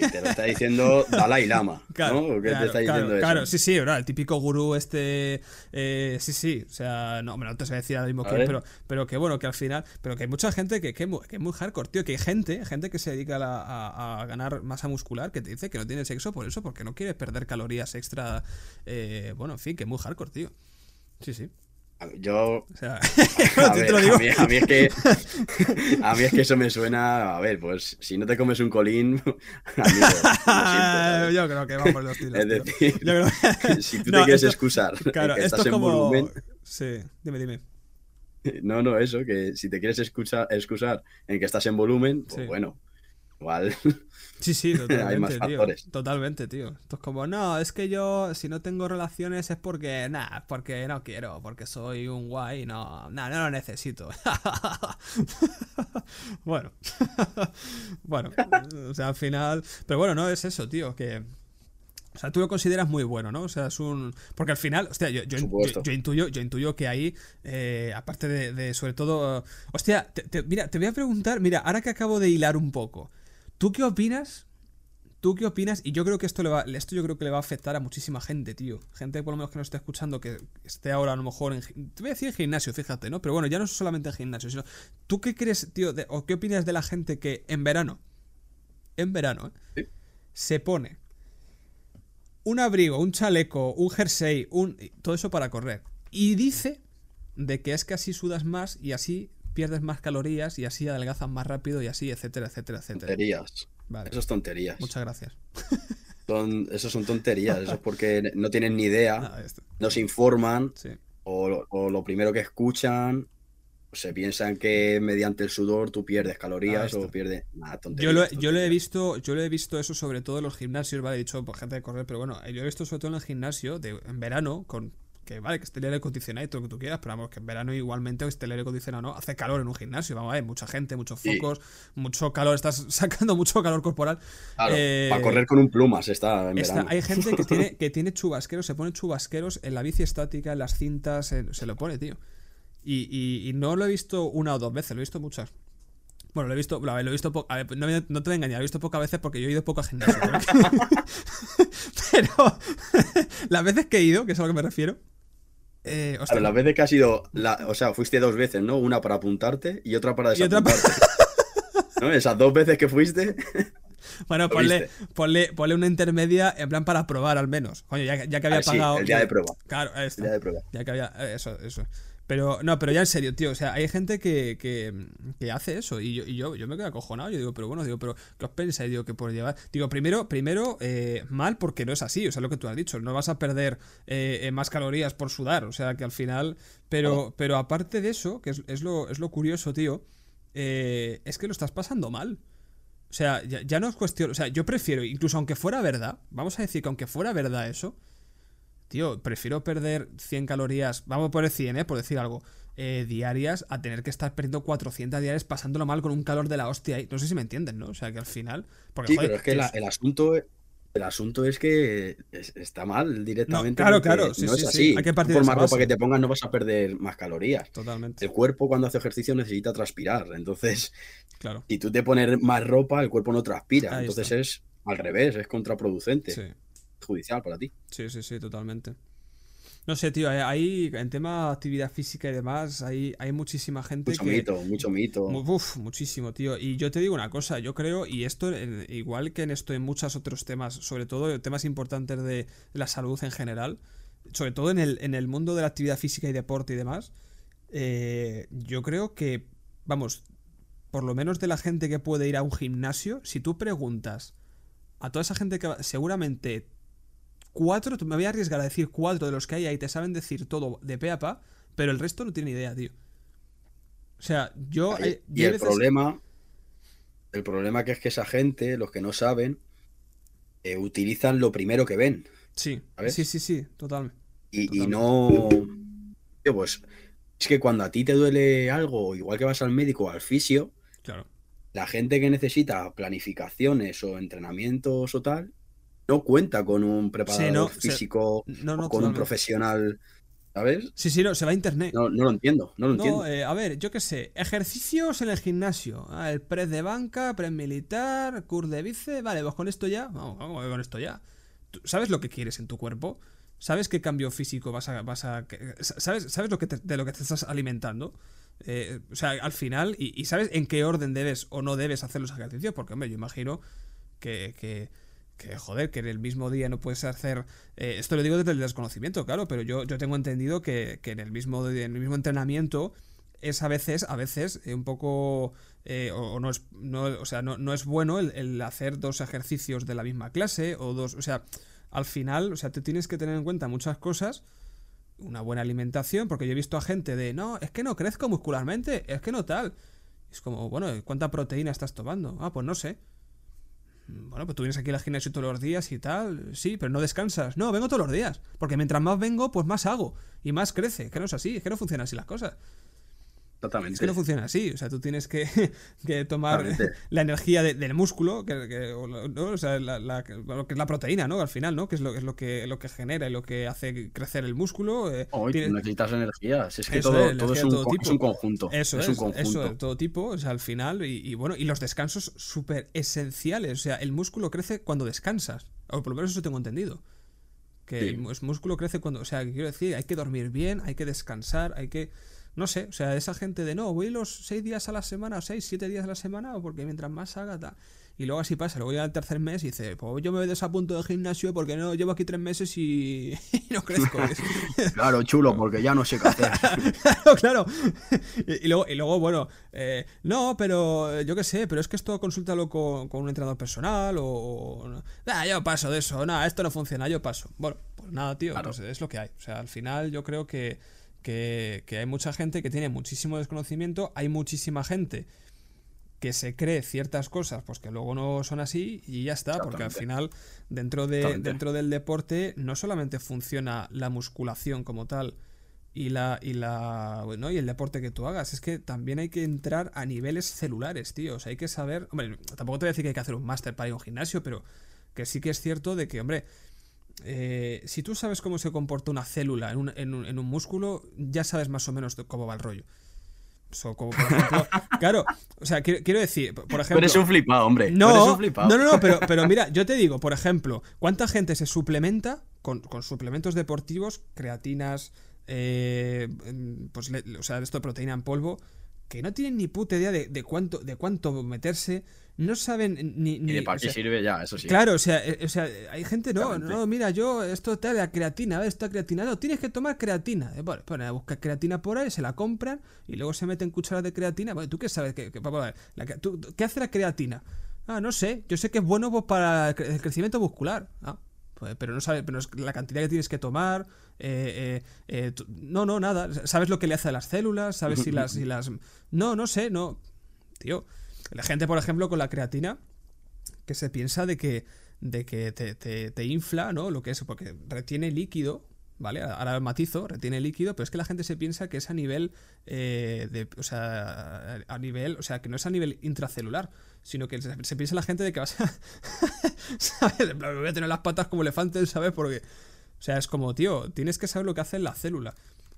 Y te lo está diciendo Dalai Lama. Claro, ¿no? ¿Qué te está diciendo eso? Claro, sí, sí. El típico gurú este. Eh, sí, sí. O sea, no, no te a decir ahora mismo que, pero, pero que bueno, que al final. Pero que hay mucha gente que, que, es muy hardcore, tío. Que hay gente, gente que se dedica a, a, ganar masa muscular que te dice que no tiene sexo por eso, porque no quiere perder calorías extra. Eh, bueno, en fin, que es muy hardcore, tío. Sí, sí. Yo. a, mí, es que. A mí es que eso me suena. A ver, pues si no te comes un colín. yo creo que va por los tiros. Es decir, si tú te quieres excusar. Claro, que estás en volumen. Sí, dime, dime. No, no, eso, que si te quieres excusar, excusar en que estás en volumen, pues bueno, igual. Sí, sí, totalmente, tío. Totalmente, tío. Esto es como, no, es que yo, si no tengo relaciones es porque, nada, porque no quiero, porque soy un guay, no, nada, no lo necesito. bueno, bueno, o sea, al final, pero bueno, no es eso, tío, que, o sea, tú lo consideras muy bueno, ¿no? O sea, es un. Porque al final, hostia, yo, yo, intuyo, yo intuyo que ahí, eh, aparte de, sobre todo. hostia, mira, te voy a preguntar, mira, ahora que acabo de hilar un poco, ¿Tú qué opinas? ¿Tú qué opinas? Y yo creo que esto le va, esto yo creo que le va a afectar a muchísima gente, tío. Gente por lo menos que nos esté escuchando, que esté ahora a lo mejor en... Te voy a decir gimnasio, fíjate, ¿no? Pero bueno, ya no es solamente en gimnasio, sino... ¿Tú qué crees, tío, o qué opinas de la gente que en verano, en verano, ¿eh? se pone un abrigo, un chaleco, un jersey, un... todo eso para correr? Y dice de que es que así sudas más y así pierdes más calorías y así adelgazas más rápido y así, etcétera, etcétera, etcétera. Tonterías. Vale. Eso es tonterías. Muchas gracias. Son, eso son tonterías. Eso es porque no tienen ni idea, Ah, esto. no se informan Sí. o, o lo primero que escuchan se piensan que mediante el sudor tú pierdes Ah, calorías esto. o pierdes. Nada, Yo lo, he- yo lo he tonterías. visto, yo lo he visto eso sobre todo en los gimnasios, vale, he dicho por gente de correr, pero bueno, yo lo he visto sobre todo en el gimnasio, de, en verano, con que vale, que esté el aire acondicionado y todo lo que tú quieras, pero vamos, que en verano igualmente esté el aire acondicionado, ¿no? Hace calor en un gimnasio, vamos a ver, mucha gente, muchos Sí. focos, mucho calor, estás sacando mucho calor corporal. Claro, Eh, para correr con un plumas está en verano. hay gente que tiene, que tiene chubasqueros, se pone chubasqueros en la bici estática, en las cintas, en- se lo pone, tío. Y, y- y no lo he visto una o dos veces, lo he visto muchas. Bueno, lo he visto, lo he visto po- a ver, no, te voy a engañar, lo he visto pocas veces porque yo he ido poco a gimnasio. Pero las veces que he ido, que es a lo que me refiero. Eh, Claro, las veces que has ido, la- o sea, fuiste dos veces, ¿no? Una para apuntarte y otra para Y otra desapuntarte. ¿No? Esas dos veces que fuiste, bueno, ponle, ponle, ponle una intermedia en plan para probar al menos. Coño, ya, ya que había Ah, sí, pagado. el día de prueba. Claro, ahí el día de prueba. Ya que había. eh, Eso, eso. Pero, no, pero ya en serio, tío. O sea, hay gente que, que, que hace eso. Y yo, y yo, yo me quedo acojonado. Yo digo, pero bueno, digo, pero ¿qué os pensáis? Digo, que por llevar. Digo, primero, primero, eh, mal porque no es así. O sea, lo que tú has dicho. No vas a perder eh, eh, más calorías por sudar. O sea, que al final. Pero, pero aparte de eso, que es, es lo, es lo curioso, tío. eh, es que lo estás pasando mal. O sea, ya, ya no es cuestión. O sea, yo prefiero, incluso aunque fuera verdad, vamos a decir que aunque fuera verdad eso, tío, prefiero perder 100 calorías, vamos a poner 100, ¿eh? Por decir algo, eh, diarias, a tener que estar perdiendo 400 diarias pasándolo mal con un calor de la hostia ahí. No sé si me entienden, ¿no? O sea, que al final. Porque, Sí, joder, pero es que la- el asunto, el asunto es que es- está mal directamente. claro, claro, sí, no sí, es sí, así. hay que partir por más ropa que te pongas no vas a perder más calorías. Totalmente, El cuerpo cuando hace ejercicio necesita transpirar. Entonces, claro. si tú te pones más ropa, el cuerpo no transpira. Ahí Entonces está. es al revés, es contraproducente. Sí. Judicial para ti. Sí, sí, sí, totalmente. No sé, tío, hay- hay, en tema de actividad física y demás, hay, hay muchísima gente Mucho que... mito, mucho mito. Uf, muchísimo, tío. Y yo te digo una cosa, yo creo, y esto, igual que en esto en muchos otros temas, sobre todo temas importantes de la salud en general, sobre todo en el, en el mundo de la actividad física y deporte y demás, eh, yo creo que, vamos, por lo menos de la gente que puede ir a un gimnasio, si tú preguntas a toda esa gente que va, seguramente cuatro, me voy a arriesgar a decir cuatro de los que hay ahí te saben decir todo de pe a pa, pero el resto no tiene idea, tío. O sea, yo... Ahí- hay- y el veces- problema, el problema que es que esa gente, los que no saben, eh, utilizan lo primero que ven. Sí, ¿sabes? sí, sí, sí, total. Y, y Totalmente. no. Tío, pues es que cuando a ti te duele algo, igual que vas al médico o al fisio, Claro. la gente que necesita planificaciones o entrenamientos o tal, no cuenta con un preparador no, se- físico No, no, o con un profesional, ¿sabes? Sí, sí, no, se va a internet. No, no lo entiendo, no lo No, entiendo. eh, a ver, yo qué sé, ejercicios en el gimnasio. Ah, el press de banca, press militar, cur de bíceps. Vale, pues con esto ya. Vamos, vamos con esto ya. ¿Tú ¿Sabes lo que quieres en tu cuerpo? ¿Sabes qué cambio físico vas a. Vas a ¿Sabes, sabes lo que te- de lo que te estás alimentando? Eh, o sea, al final, y, y sabes en qué orden debes o no debes hacer los ejercicios, porque, hombre, yo imagino que, que, que, joder, que en el mismo día no puedes hacer. eh, esto lo digo desde el desconocimiento, claro, pero yo, yo tengo entendido que, que en, el mismo, en el mismo entrenamiento es a veces, a veces, eh, un poco. eh, o, no es. No, o sea, no, no es bueno el, el hacer dos ejercicios de la misma clase, o dos. O sea, al final, o sea, te tienes que tener en cuenta muchas cosas una buena alimentación, porque yo he visto a gente de, no, es que no crezco muscularmente, es que no tal. Es como, bueno, ¿cuánta proteína estás tomando? Ah, pues no sé. Bueno, pues tú vienes aquí al gimnasio todos los días y tal, sí, pero no descansas. No, vengo todos los días, porque mientras más vengo, pues más hago y más crece. Que no es así, es que no funcionan así las cosas. Exactamente. Es que no funciona así, o sea, tú tienes que, que tomar la energía de- del músculo, que, que- o lo- ¿no? O sea, la, la- lo que es la proteína, ¿no? Al final, ¿no? Que es lo, es lo que lo que genera y lo que hace crecer el músculo. eh, Hoy tienes- necesitas energía. Si es que Eso todo, es, todo es, un, todo tipo. es un conjunto. Eso es, es un conjunto. eso de todo tipo, o sea, al final, y, y bueno, y los descansos súper esenciales, o sea, el músculo crece cuando descansas, o por lo menos eso tengo entendido. Que Sí. el músculo crece cuando, o sea, quiero decir, hay que dormir bien, hay que descansar, hay que... No sé, o sea, esa gente de no, voy los seis días a la semana, o seis, siete días a la semana, porque mientras más haga, tal. Y luego así pasa, luego llega el tercer mes y dice, pues yo me desapunto de gimnasio porque no llevo aquí tres meses y, no crezco. claro, chulo, porque ya no sé qué hacer. claro, claro. Y, luego, y luego, bueno, eh, no, pero yo qué sé, pero es que esto consúltalo con, con un entrenador personal o... Ah, yo paso de eso, nada, esto no funciona, yo paso. Bueno, pues nada, tío, pues es lo que hay. O sea, al final yo creo que, que, que hay mucha gente que tiene muchísimo desconocimiento, hay muchísima gente que se cree ciertas cosas, pues que luego no son así y ya está, porque al final dentro, de, dentro del deporte no solamente funciona la musculación como tal y la y la bueno, y el deporte que tú hagas, es que también hay que entrar a niveles celulares, tío, o sea, hay que saber, hombre, tampoco te voy a decir que hay que hacer un máster para ir a un gimnasio, pero que sí que es cierto de que, hombre, eh, si tú sabes cómo se comporta una célula en un, en un, en un músculo, ya sabes más o menos cómo va el rollo como por ejemplo, claro, o sea, quiero, decir, por ejemplo. eres un flipado, hombre. No, no, no, pero, pero mira, yo te digo, por ejemplo, ¿cuánta gente se suplementa con, suplementos deportivos, creatinas, eh, pues, o sea, esto de proteína en polvo, que no tienen ni puta idea de, cuánto, de cuánto meterse, no saben ni... ni ¿Y para qué sirve ya? Eso sí. Claro, o sea, eh, o sea hay gente, no, no, mira, yo, esto tal, la creatina, está creatina, no, tienes que tomar creatina. Eh, bueno, pues buscar creatina por ahí, se la compran y luego se meten cucharas de creatina. Bueno, ¿tú qué sabes? ¿Qué, ¿Qué hace la creatina? Ah, no sé, yo sé que es bueno pues, para el crecimiento muscular. Ah, pues, pero no sabes, pero es la cantidad que tienes que tomar. Eh, eh, eh, no, no, nada. ¿Sabes lo que le hace a las células? ¿Sabes si las, si las. No, no sé, no. Tío. La gente, por ejemplo, con la creatina, que se piensa de que, de que te, te, infla, ¿no? Lo que es, porque retiene líquido, ¿vale? Ahora matizo, retiene líquido, pero es que la gente se piensa que es a nivel de, o sea, a nivel, o sea, que no es a nivel intracelular, sino que se, piensa la gente de que vas a, ¿sabes? voy a tener las patas como elefantes, ¿sabes? Porque o sea, es como, tío, tienes que saber lo que hace la célula.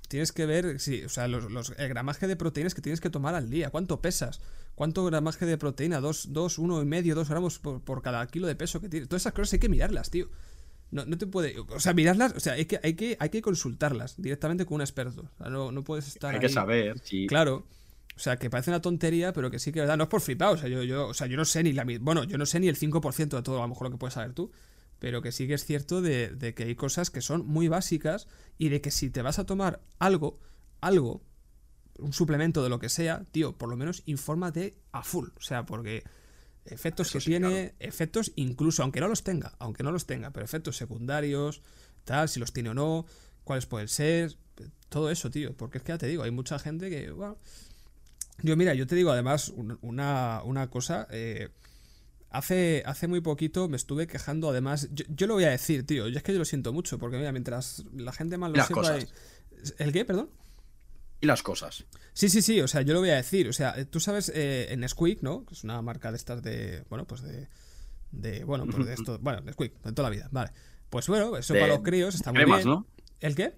Tienes que ver, sí, o sea, los, el gramaje de proteínas que tienes que tomar al día. ¿Cuánto pesas? ¿Cuánto gramaje de proteína? ¿Dos, dos uno y medio, dos gramos por, cada kilo de peso que tienes? Todas esas cosas hay que mirarlas, tío. No, no te puede. O sea, mirarlas, o sea, hay que, hay que, hay que consultarlas directamente con un experto. O sea, no, no puedes estar. Hay que saber, sí. Claro. O sea, que parece una tontería, pero que sí que verdad. No es por flipar. O sea, yo, yo, o sea, yo no sé ni la Bueno, yo no sé ni el 5% de todo, a lo mejor lo que puedes saber tú pero que sí que es cierto de, que hay cosas que son muy básicas y de que si te vas a tomar algo, algo, un suplemento de lo que sea, tío, por lo menos infórmate a full. O sea, porque efectos que tiene, efectos incluso, aunque no los tenga, aunque no los tenga, pero efectos secundarios, tal, si los tiene o no, cuáles pueden ser, todo eso, tío. Porque es que ya te digo, hay mucha gente que, bueno, yo mira, yo te digo además una, una cosa, eh, Hace, hace muy poquito me estuve quejando, además, yo, lo voy a decir, tío, yo es que yo lo siento mucho, porque mira, mientras la gente más lo sepa... ¿El qué, perdón? Y las cosas. Sí, sí, sí, o sea, yo lo voy a decir, o sea, tú sabes, eh, en Squeak, ¿no? Que es una marca de estas de, bueno, pues de... de bueno, pues de esto, bueno, Squeak, de toda la vida, vale. Pues bueno, eso para los críos está muy bien. ¿no? ¿El qué?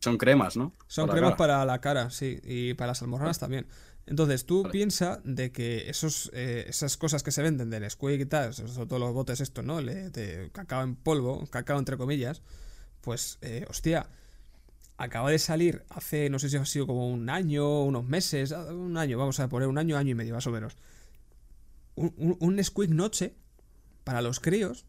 Son cremas, ¿no? Son cremas para la cara, sí, y para las almorranas también. Entonces tú piensas de que esos, eh, esas cosas que se venden del Nesquik y tal, sobre todo los botes estos, ¿no? de cacao en polvo, cacao entre comillas, pues, eh, hostia, acaba de salir hace, no sé si ha sido como un año, unos meses, ah, un año, vamos a poner un año, año y medio más o menos. Un, un, un Nesquik noche para los críos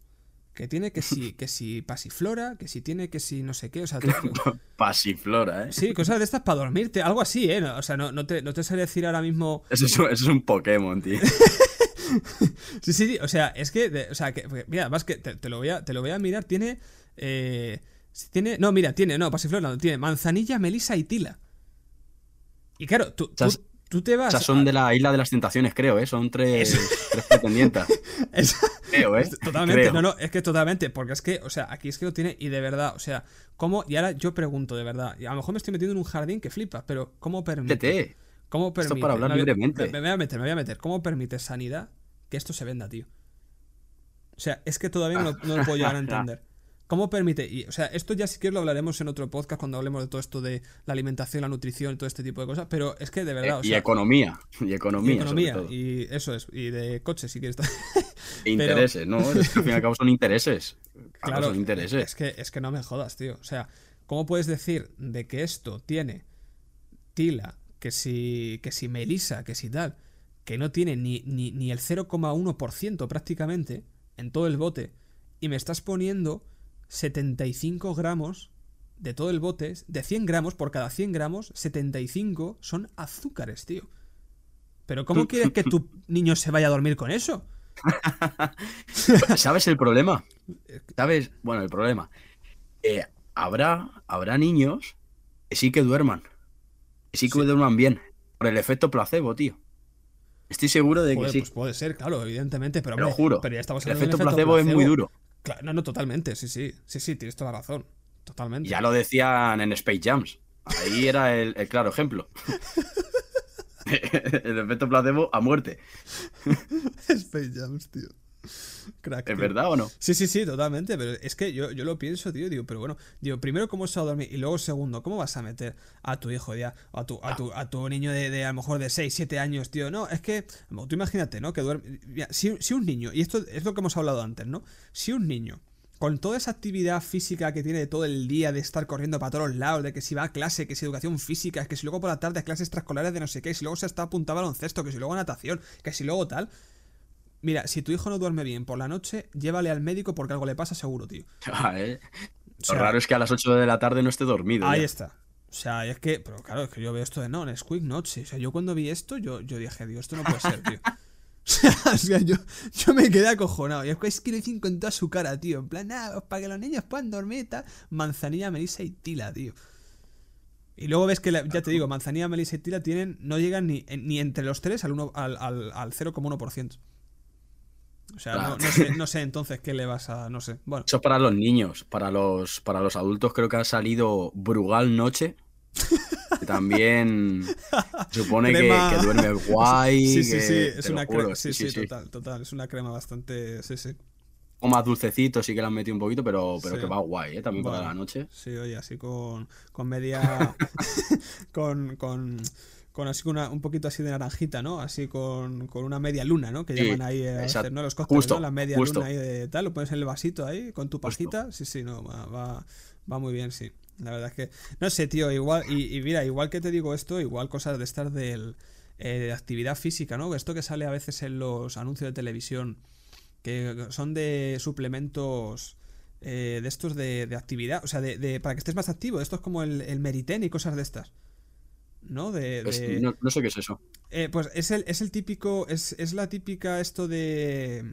que tiene que si, que si pasiflora, que si tiene que si no sé qué, o sea... pasiflora, ¿eh? Sí, cosas de estas para dormirte, algo así, ¿eh? O sea, no, no, te, no te sé decir ahora mismo... Eso es, un, eso es un Pokémon, tío. sí, sí, o sea, es que, o sea, que, mira, más que te, lo voy a, te lo voy a mirar, tiene... Eh, tiene, no, mira, tiene, no, pasiflora, no, tiene manzanilla, melisa y tila. Y claro, tú, tú te vas. O sea, son de la isla de las tentaciones, creo, ¿eh? Son tres, tres pretendientes. Creo, ¿eh? Totalmente, no, no, es que totalmente, porque es que, o sea, aquí es que lo tiene y de verdad, o sea, ¿cómo? Y ahora yo pregunto de verdad, y a lo mejor me estoy metiendo en un jardín que flipa, pero ¿cómo permite? ¿Cómo permite? Esto para hablar libremente. Me, voy a meter, me voy a meter. ¿Cómo permite sanidad que esto se venda, tío? O sea, es que todavía no, no lo puedo llegar a entender. ¿Cómo permite? Y, o sea, esto ya si quieres lo hablaremos en otro podcast cuando hablemos de todo esto de la alimentación, la nutrición y todo este tipo de cosas, pero es que de verdad. y economía. Y economía. Y economía. Y eso es. Y de coches, si quieres. intereses, ¿no? al fin y al cabo son intereses. Claro, son intereses. Es que, es que no me jodas, tío. O sea, ¿cómo puedes decir de que esto tiene Tila, que si, que si Melissa, que si tal, que no tiene ni, ni, ni el 0,1% prácticamente en todo el bote, y me estás poniendo 75 gramos de todo el bote, de 100 gramos, por cada 100 gramos, 75 son azúcares, tío. Pero ¿cómo quieres que tu niño se vaya a dormir con eso? ¿Sabes el problema? ¿Sabes? Bueno, el problema. Eh, habrá, habrá niños que sí que duerman. Que sí que duerman bien. Por el efecto placebo, tío. Estoy seguro de que sí. Pues puede ser, claro, evidentemente, pero lo juro. Pero ya estamos el efecto, placebo, es muy duro. Claro, no, no, totalmente, sí, sí. Sí, sí, tienes toda la razón. Totalmente. Ya lo decían en Space Jams. Ahí era el, el claro ejemplo. el efecto placebo a muerte. Space Jams, tío. Crack, ¿Es verdad o no? Sí, sí, sí, totalmente. Pero es que yo, yo lo pienso, tío. Digo, pero bueno, digo, primero, ¿cómo se va a dormir? Y luego, segundo, ¿cómo vas a meter a tu hijo ya? A tu, a tu, a tu niño de, de, a lo mejor de 6, 7 años, tío. No, es que, tú imagínate, ¿no? Que duerme. Si, si un niño, y esto es lo que hemos hablado antes, ¿no? Si un niño con toda esa actividad física que tiene de todo el día, de estar corriendo para todos lados, de que si va a clase, que si educación física, que si luego por la tarde clases extraescolares de no sé qué, si luego se está apuntado a baloncesto, que si luego natación, que si luego tal. Mira, si tu hijo no duerme bien por la noche, llévale al médico porque algo le pasa seguro, tío. ¿eh? Lo raro es que a las 8 de la tarde no esté dormido. Ahí está. O sea, es que, pero claro, es que yo veo esto de no, en Squeak Noche. O sea, yo cuando vi esto, yo, yo dije, Dios, esto no puede ser, tío. o sea, yo, yo me quedé acojonado. Y es que le dicen con toda su cara, tío. En plan, nada, para que los niños puedan dormir, tal. Manzanilla, melisa y tila, tío. Y luego ves que, ya te digo, manzanilla, melisa y tila tienen, no llegan ni, ni entre los tres al, al, al, al 0,1%. O sea, no, no, sé, no, sé, entonces qué le vas a. No sé. Bueno. Eso para los niños. Para los, para los adultos creo que ha salido Brugal Noche. Que también supone que, que, duerme guay. Sí, sí, sí. Es una crema. Sí, sí, sí, total, total. Es una crema bastante. Sí, sí. O más dulcecito, sí que la han metido un poquito, pero, pero que va guay, ¿eh? También bueno, para la noche. Sí, oye, así con, con media. con, con con así una, un poquito así de naranjita, ¿no? Así con, con una media luna, ¿no? Que sí, llaman ahí a hacer, ¿no? Los cócteles, justo, ¿no? La media justo. luna ahí de tal, lo pones en el vasito ahí con tu pajita. Justo. Sí, sí, no, va, va, va, muy bien, sí. La verdad es que, no sé, tío, igual, y, y mira, igual que te digo esto, igual cosas de estar del, eh, de actividad física, ¿no? Esto que sale a veces en los anuncios de televisión, que son de suplementos... Eh, de estos de, de, actividad, o sea, de, de, para que estés más activo, de estos como el, el Meriten y cosas de estas. ¿No? De, de... No, no, sé qué es eso. Eh, pues es el, es el típico, es, es, la típica esto de,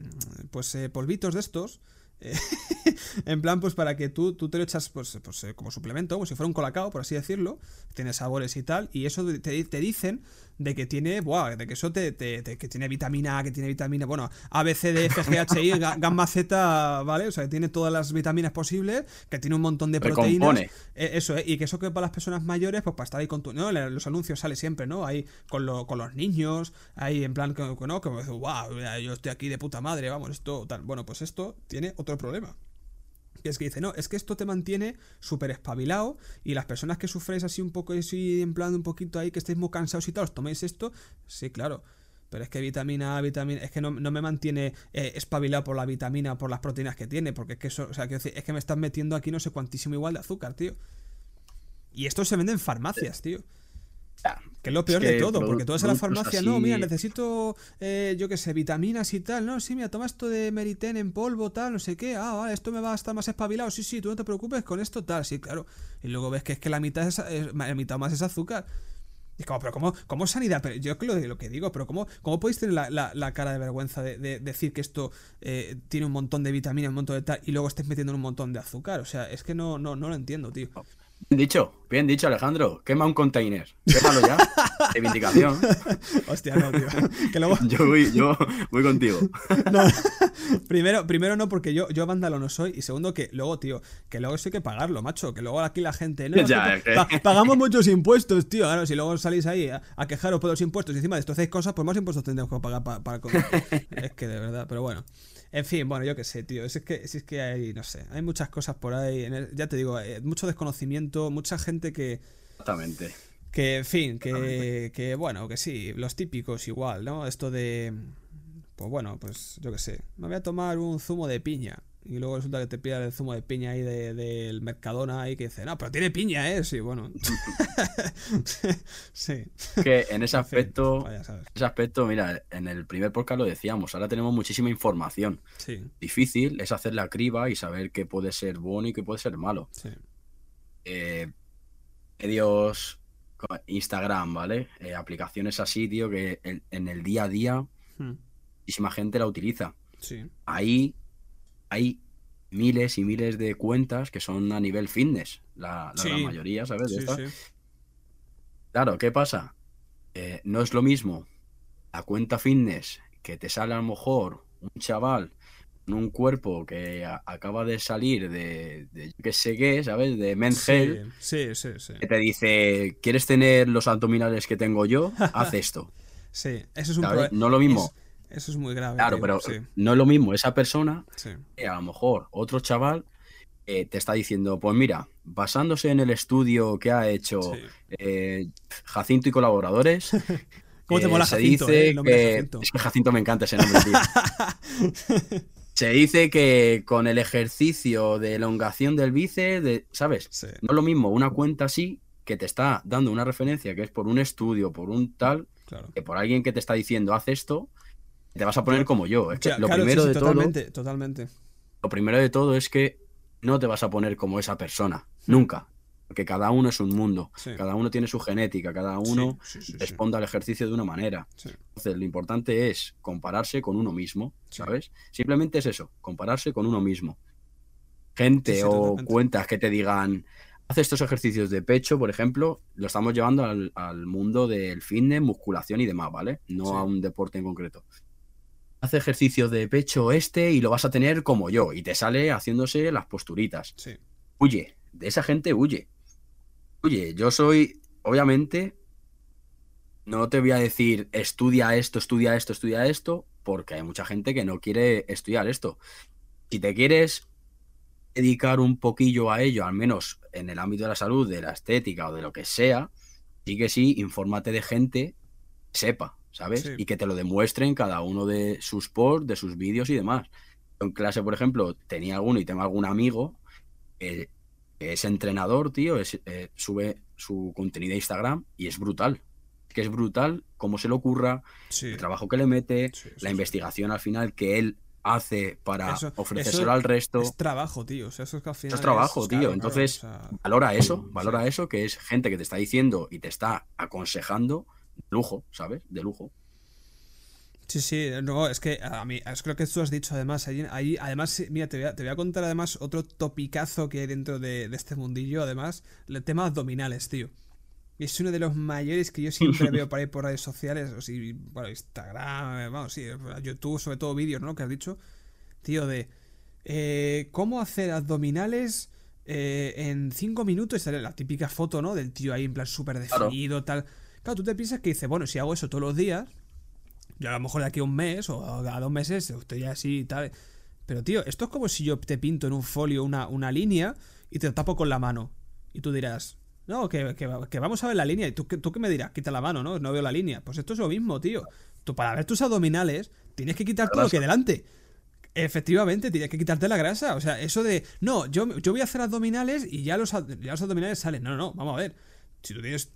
pues, eh, polvitos de estos. en plan, pues para que tú, tú te lo echas pues, pues como suplemento, como si fuera un colacao, por así decirlo. Tiene sabores y tal. Y eso te, te dicen de que tiene, buah, de que eso te, te, te, que tiene vitamina A, que tiene vitamina, bueno, A, B, C, D, F, G, H, I, gamma, Z, ¿vale? O sea, que tiene todas las vitaminas posibles, que tiene un montón de proteínas. Eh, eso, ¿eh? Y que eso que para las personas mayores, pues para estar ahí con tu, ¿no? Los anuncios sale siempre, ¿no? Ahí con, lo, con los niños, ahí en plan, que, ¿no? Como, wow, yo estoy aquí de puta madre, vamos, esto, tal. Bueno, pues esto tiene otro problema. Y es que dice, no, es que esto te mantiene súper espabilado y las personas que sufréis así un poco así, en plan un poquito ahí, que estéis muy cansados y tal, os toméis esto, sí, claro. Pero es que vitamina A, vitamina. Es que no, no me mantiene eh, espabilado por la vitamina, por las proteínas que tiene. Porque es que eso. O sea, decir, es que me estás metiendo aquí no sé cuantísimo igual de azúcar, tío. Y esto se vende en farmacias, tío. Que es lo peor es que de todo, porque tú vas a la farmacia, así... no, mira, necesito, eh, yo qué sé, vitaminas y tal, no, sí, mira, toma esto de Meriten en polvo, tal, no sé qué, ah, vale, esto me va a estar más espabilado, sí, sí, tú no te preocupes con esto, tal, sí, claro. Y luego ves que es que la mitad, es, la mitad más es azúcar. Y es como, pero ¿cómo, cómo sanidad? Pero yo lo, lo que digo, pero ¿cómo, cómo podéis tener la, la, la cara de vergüenza de, de decir que esto eh, tiene un montón de vitaminas, un montón de tal, y luego estés metiendo un montón de azúcar? O sea, es que no, no, no lo entiendo, tío. Bien dicho, bien dicho, Alejandro. Quema un container. Quémalo ya. Reivindicación. Hostia, no, tío. Que luego... yo, voy, yo voy contigo. No. Primero, primero no, porque yo, yo vándalo no soy. Y segundo, que luego, tío, que luego eso hay que pagarlo, macho. Que luego aquí la gente. No, ya, que pa pagamos muchos impuestos, tío. Claro, si luego salís ahí a, a quejaros por los impuestos y encima destrocéis cosas, pues más impuestos tendremos que pagar para, para comer. es que de verdad, pero bueno. En fin, bueno, yo qué sé, tío. Es que, es que hay, no sé, hay muchas cosas por ahí. El, ya te digo, hay mucho desconocimiento, mucha gente que. Exactamente. Que, en fin, que, que, bueno, que sí, los típicos igual, ¿no? Esto de. Pues bueno, pues yo qué sé. Me voy a tomar un zumo de piña. Y luego resulta que te pilla el zumo de piña ahí del Mercadona ahí que dice, no, pero tiene piña, ¿eh? Sí, bueno. sí. Que en ese aspecto, ese aspecto, mira, en el primer podcast lo decíamos, ahora tenemos muchísima información. Sí. Difícil es hacer la criba y saber qué puede ser bueno y qué puede ser malo. Sí. Eh, medios, Instagram, ¿vale? Eh, aplicaciones así, tío, que en, el día a día hmm. muchísima gente la utiliza. Sí. Ahí hay miles y miles de cuentas que son a nivel fitness, la, mayoría, ¿sabes? Claro, ¿qué pasa? Eh, no es lo mismo la cuenta fitness que te sale a lo mejor un chaval con un cuerpo que acaba de salir de, de que sé qué, ¿sabes? De men's sí, sí, sí, Que te dice, ¿quieres tener los abdominales que tengo yo? Haz esto. sí, eso es un problema. No lo mismo. Eso es muy grave. Claro, pero no es lo mismo esa persona que a lo mejor otro chaval eh, te está diciendo, pues mira, basándose en el estudio que ha hecho eh, Jacinto y colaboradores, ¿Cómo te eh, mola se Jacinto, dice que... Es que Jacinto me encanta ese nombre, tío. se dice que con el ejercicio de elongación del bíceps, de, ¿sabes? No es lo mismo una cuenta así que te está dando una referencia que es por un estudio, por un tal, que por alguien que te está diciendo, haz esto, te vas a poner como yo. lo primero de totalmente, todo. Totalmente. Lo primero de todo es que no te vas a poner como esa persona. Nunca. Porque cada uno es un mundo. Cada uno tiene su genética. Cada uno responde al ejercicio de una manera. Entonces, lo importante es compararse con uno mismo. ¿Sabes? Simplemente es eso. Compararse con uno mismo. Gente o cuentas que te digan. Hace estos ejercicios de pecho, por ejemplo, lo estamos llevando al, al mundo del fitness, musculación y demás, ¿vale? No a un deporte en concreto hace ejercicio de pecho este y lo vas a tener como yo. Y te sale haciéndose las posturitas. Sí. Huye, de esa gente huye. Huye, yo soy, obviamente, no te voy a decir estudia esto, estudia esto, estudia esto, porque hay mucha gente que no quiere estudiar esto. Si te quieres dedicar un poquillo a ello, al menos en el ámbito de la salud, de la estética o de lo que sea, sí que sí, infórmate de gente que sepa, ¿sabes? Y que te lo demuestren cada uno de sus posts, de sus vídeos y demás. En clase, por ejemplo, tenía alguno y tengo algún amigo que es entrenador, tío, eh, sube su contenido a Instagram y es brutal. Que es brutal cómo se le ocurra, el trabajo que le mete, la investigación al final que él hace para ofrecérselo al resto. Es trabajo, tío. eso es, es trabajo, tío. Entonces, valora eso, valora eso, que es gente que te está diciendo y te está aconsejando lujo, ¿sabes? De lujo. Sí, sí, no, es que a mí, es lo que tú has dicho además, ahí, además, mira, te voy, a, contar además otro topicazo que hay dentro de, este mundillo, además, el tema abdominales, tío. Es uno de los mayores que yo siempre veo por ahí por redes sociales, o si, bueno, Instagram, vamos, sí, YouTube, sobre todo vídeos, ¿no? Que has dicho, tío, de eh, cómo hacer abdominales eh, en 5 minutos, la típica foto, ¿no? Del tío ahí en plan súper definido, tal. Claro, tú te piensas que dices, bueno, si hago eso todos los días, yo a lo mejor de aquí a un mes o a dos meses estoy así y tal. Pero tío, esto es como si yo te pinto en un folio una, una línea y te tapo con la mano. Y tú dirás, no, que, que, vamos a ver la línea. ¿Y tú, tú qué me dirás? Quita la mano, ¿no? No veo la línea. Pues esto es lo mismo, tío. Tú para ver tus abdominales tienes que quitar todo lo que delante. Efectivamente, tienes que quitarte la grasa. O sea, eso de, no, yo, yo voy a hacer abdominales y ya los, ya los abdominales salen. No, no, no, vamos a ver. Si tú tienes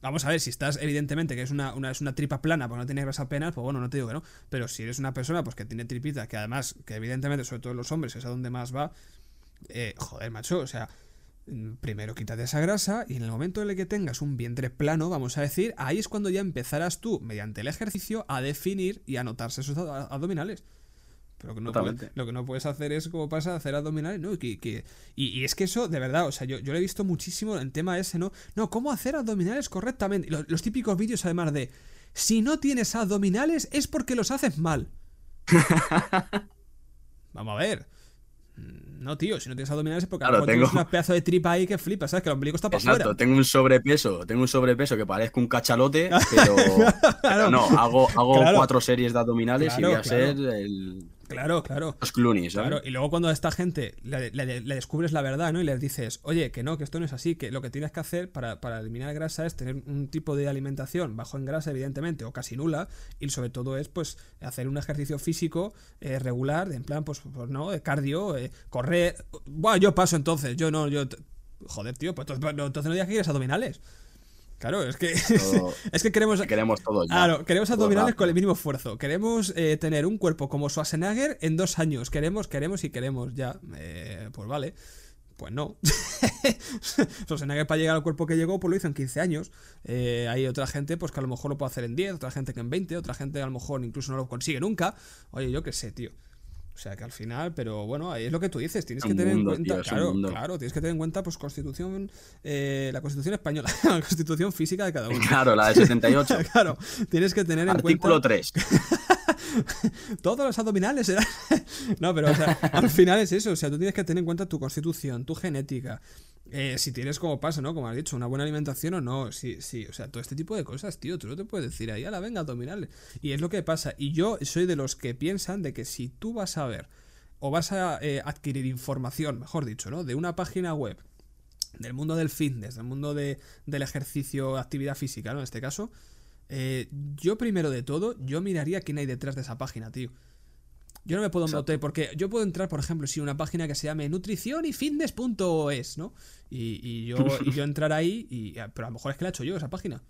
Vamos a ver, si estás evidentemente que es una, es una tripa plana, porque no tienes grasa apenas, pues bueno, no te digo que no. Pero si eres una persona pues que tiene tripita, que además, que evidentemente, sobre todo los hombres, es a donde más va, eh, joder, macho, o sea, mm, primero quítate esa grasa y en el momento en el que tengas un vientre plano, vamos a decir, ahí es cuando ya empezarás tú, mediante el ejercicio, a definir y a notarse esos abdominales. Pero que no lo que no puedes hacer es, como pasa, hacer abdominales, ¿no? Que, y, es que eso, de verdad, o sea, yo, yo lo he visto muchísimo en tema ese, ¿no? No, ¿cómo hacer abdominales correctamente? Los, los típicos vídeos, además de, si no tienes abdominales es porque los haces mal. Vamos a ver. Mm, no, tío, si no tienes abdominales es porque claro, tengo... tienes un pedazo de tripa ahí que flipas, ¿sabes? Que el ombligo está para Exacto, tengo un sobrepeso, tengo un sobrepeso que parezco un cachalote, pero, no, hago, hago cuatro series de abdominales y voy a ser el Claro, claro. Los Clooney, ¿sabes? Claro, y luego cuando a esta gente le, le- le descubres la verdad, ¿no? Y les dices, oye, que no, que esto no es así, que lo que tienes que hacer para, para eliminar grasa es tener un tipo de alimentación bajo en grasa, evidentemente, o casi nula, y sobre todo es, pues, hacer un ejercicio físico eh, regular, en plan, pues, pues, no, de cardio, eh, correr. Buah, yo paso entonces, yo no, yo. Joder, tío, pues entonces no, entonces no digas que quieres abdominales. Claro, es que. Todo- es que queremos. que queremos todo ya. Claro, queremos abdominales con el mínimo esfuerzo. Queremos eh, tener un cuerpo como Schwarzenegger en dos años. Queremos, queremos y queremos ya. Eh, pues vale. Pues no. Schwarzenegger para llegar al cuerpo que llegó, pues lo hizo en 15 años. Eh, hay otra gente pues que a lo mejor lo puede hacer en 10, otra gente que en 20, otra gente a lo mejor incluso no lo consigue nunca. Oye, yo qué sé, tío. O sea que al final, pero bueno, ahí es lo que tú dices, tienes Es que tener mundo, en cuenta, tío, claro, claro, tienes que tener en cuenta pues constitución, eh, la constitución española, la constitución física de cada uno. Claro, la de 78. Claro, tienes que tener en Artículo cuenta 3. todos los abdominales serán. no, pero al final es eso. O sea, tú tienes que tener en cuenta tu constitución, tu genética. eh, si tienes como pasa, ¿no? Como has dicho, una buena alimentación o no. Sí, sí. O sea, todo este tipo de cosas, tío. Tú no te puedes decir ahí, a la venga, abdominales. Y es lo que pasa. Y yo soy de los que piensan de que si tú vas a ver o vas a eh, adquirir información, mejor dicho, ¿no? De una página web del mundo del fitness, del mundo de- del ejercicio, actividad física, ¿no? En este caso, eh, yo primero de todo, yo miraría quién hay detrás de esa página, tío. Yo no me puedo meter, porque yo puedo entrar, por ejemplo, si una página que se llame nutrición y fitness.es, ¿no? Y, y yo, y yo entrar ahí, y, pero a lo mejor es que la he hecho yo esa página.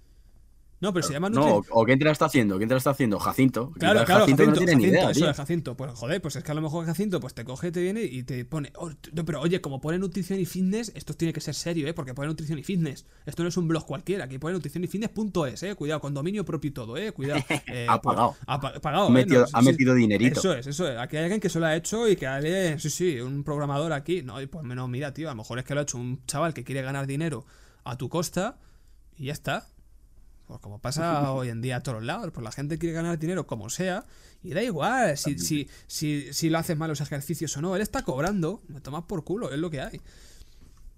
No, pero se llama No, Nutri- o, o ¿quién te la está haciendo? ¿Quién te la está haciendo? Jacinto. Claro, claro, Jacinto, Jacinto, no tiene ni idea, eso tío. es Jacinto. Pues joder, pues es que a lo mejor Jacinto pues te coge, te viene y te pone. "Oh, no, pero oye, como pone nutrición y fitness, esto tiene que ser serio, ¿eh? Porque pone nutrición y fitness. Esto no es un blog cualquiera, aquí pone nutrición y fitness.es, ¿eh? Cuidado, con dominio propio y todo, ¿eh? Cuidado. Eh, Ha pues, pagado. ha pa- pagado, Ha ¿eh? metido, No, ha sí, metido dinerito. Eso es, eso es. Aquí hay alguien que se lo ha hecho y que hay, sí, sí, un programador aquí. No, y pues menos, mira, tío, a lo mejor es que lo ha hecho un chaval que quiere ganar dinero a tu costa y ya está. Pues como pasa hoy en día a todos lados, pues la gente quiere ganar dinero como sea y da igual si, si, si, si lo haces mal los ejercicios o no. Él está cobrando, me tomas por culo, es lo que hay.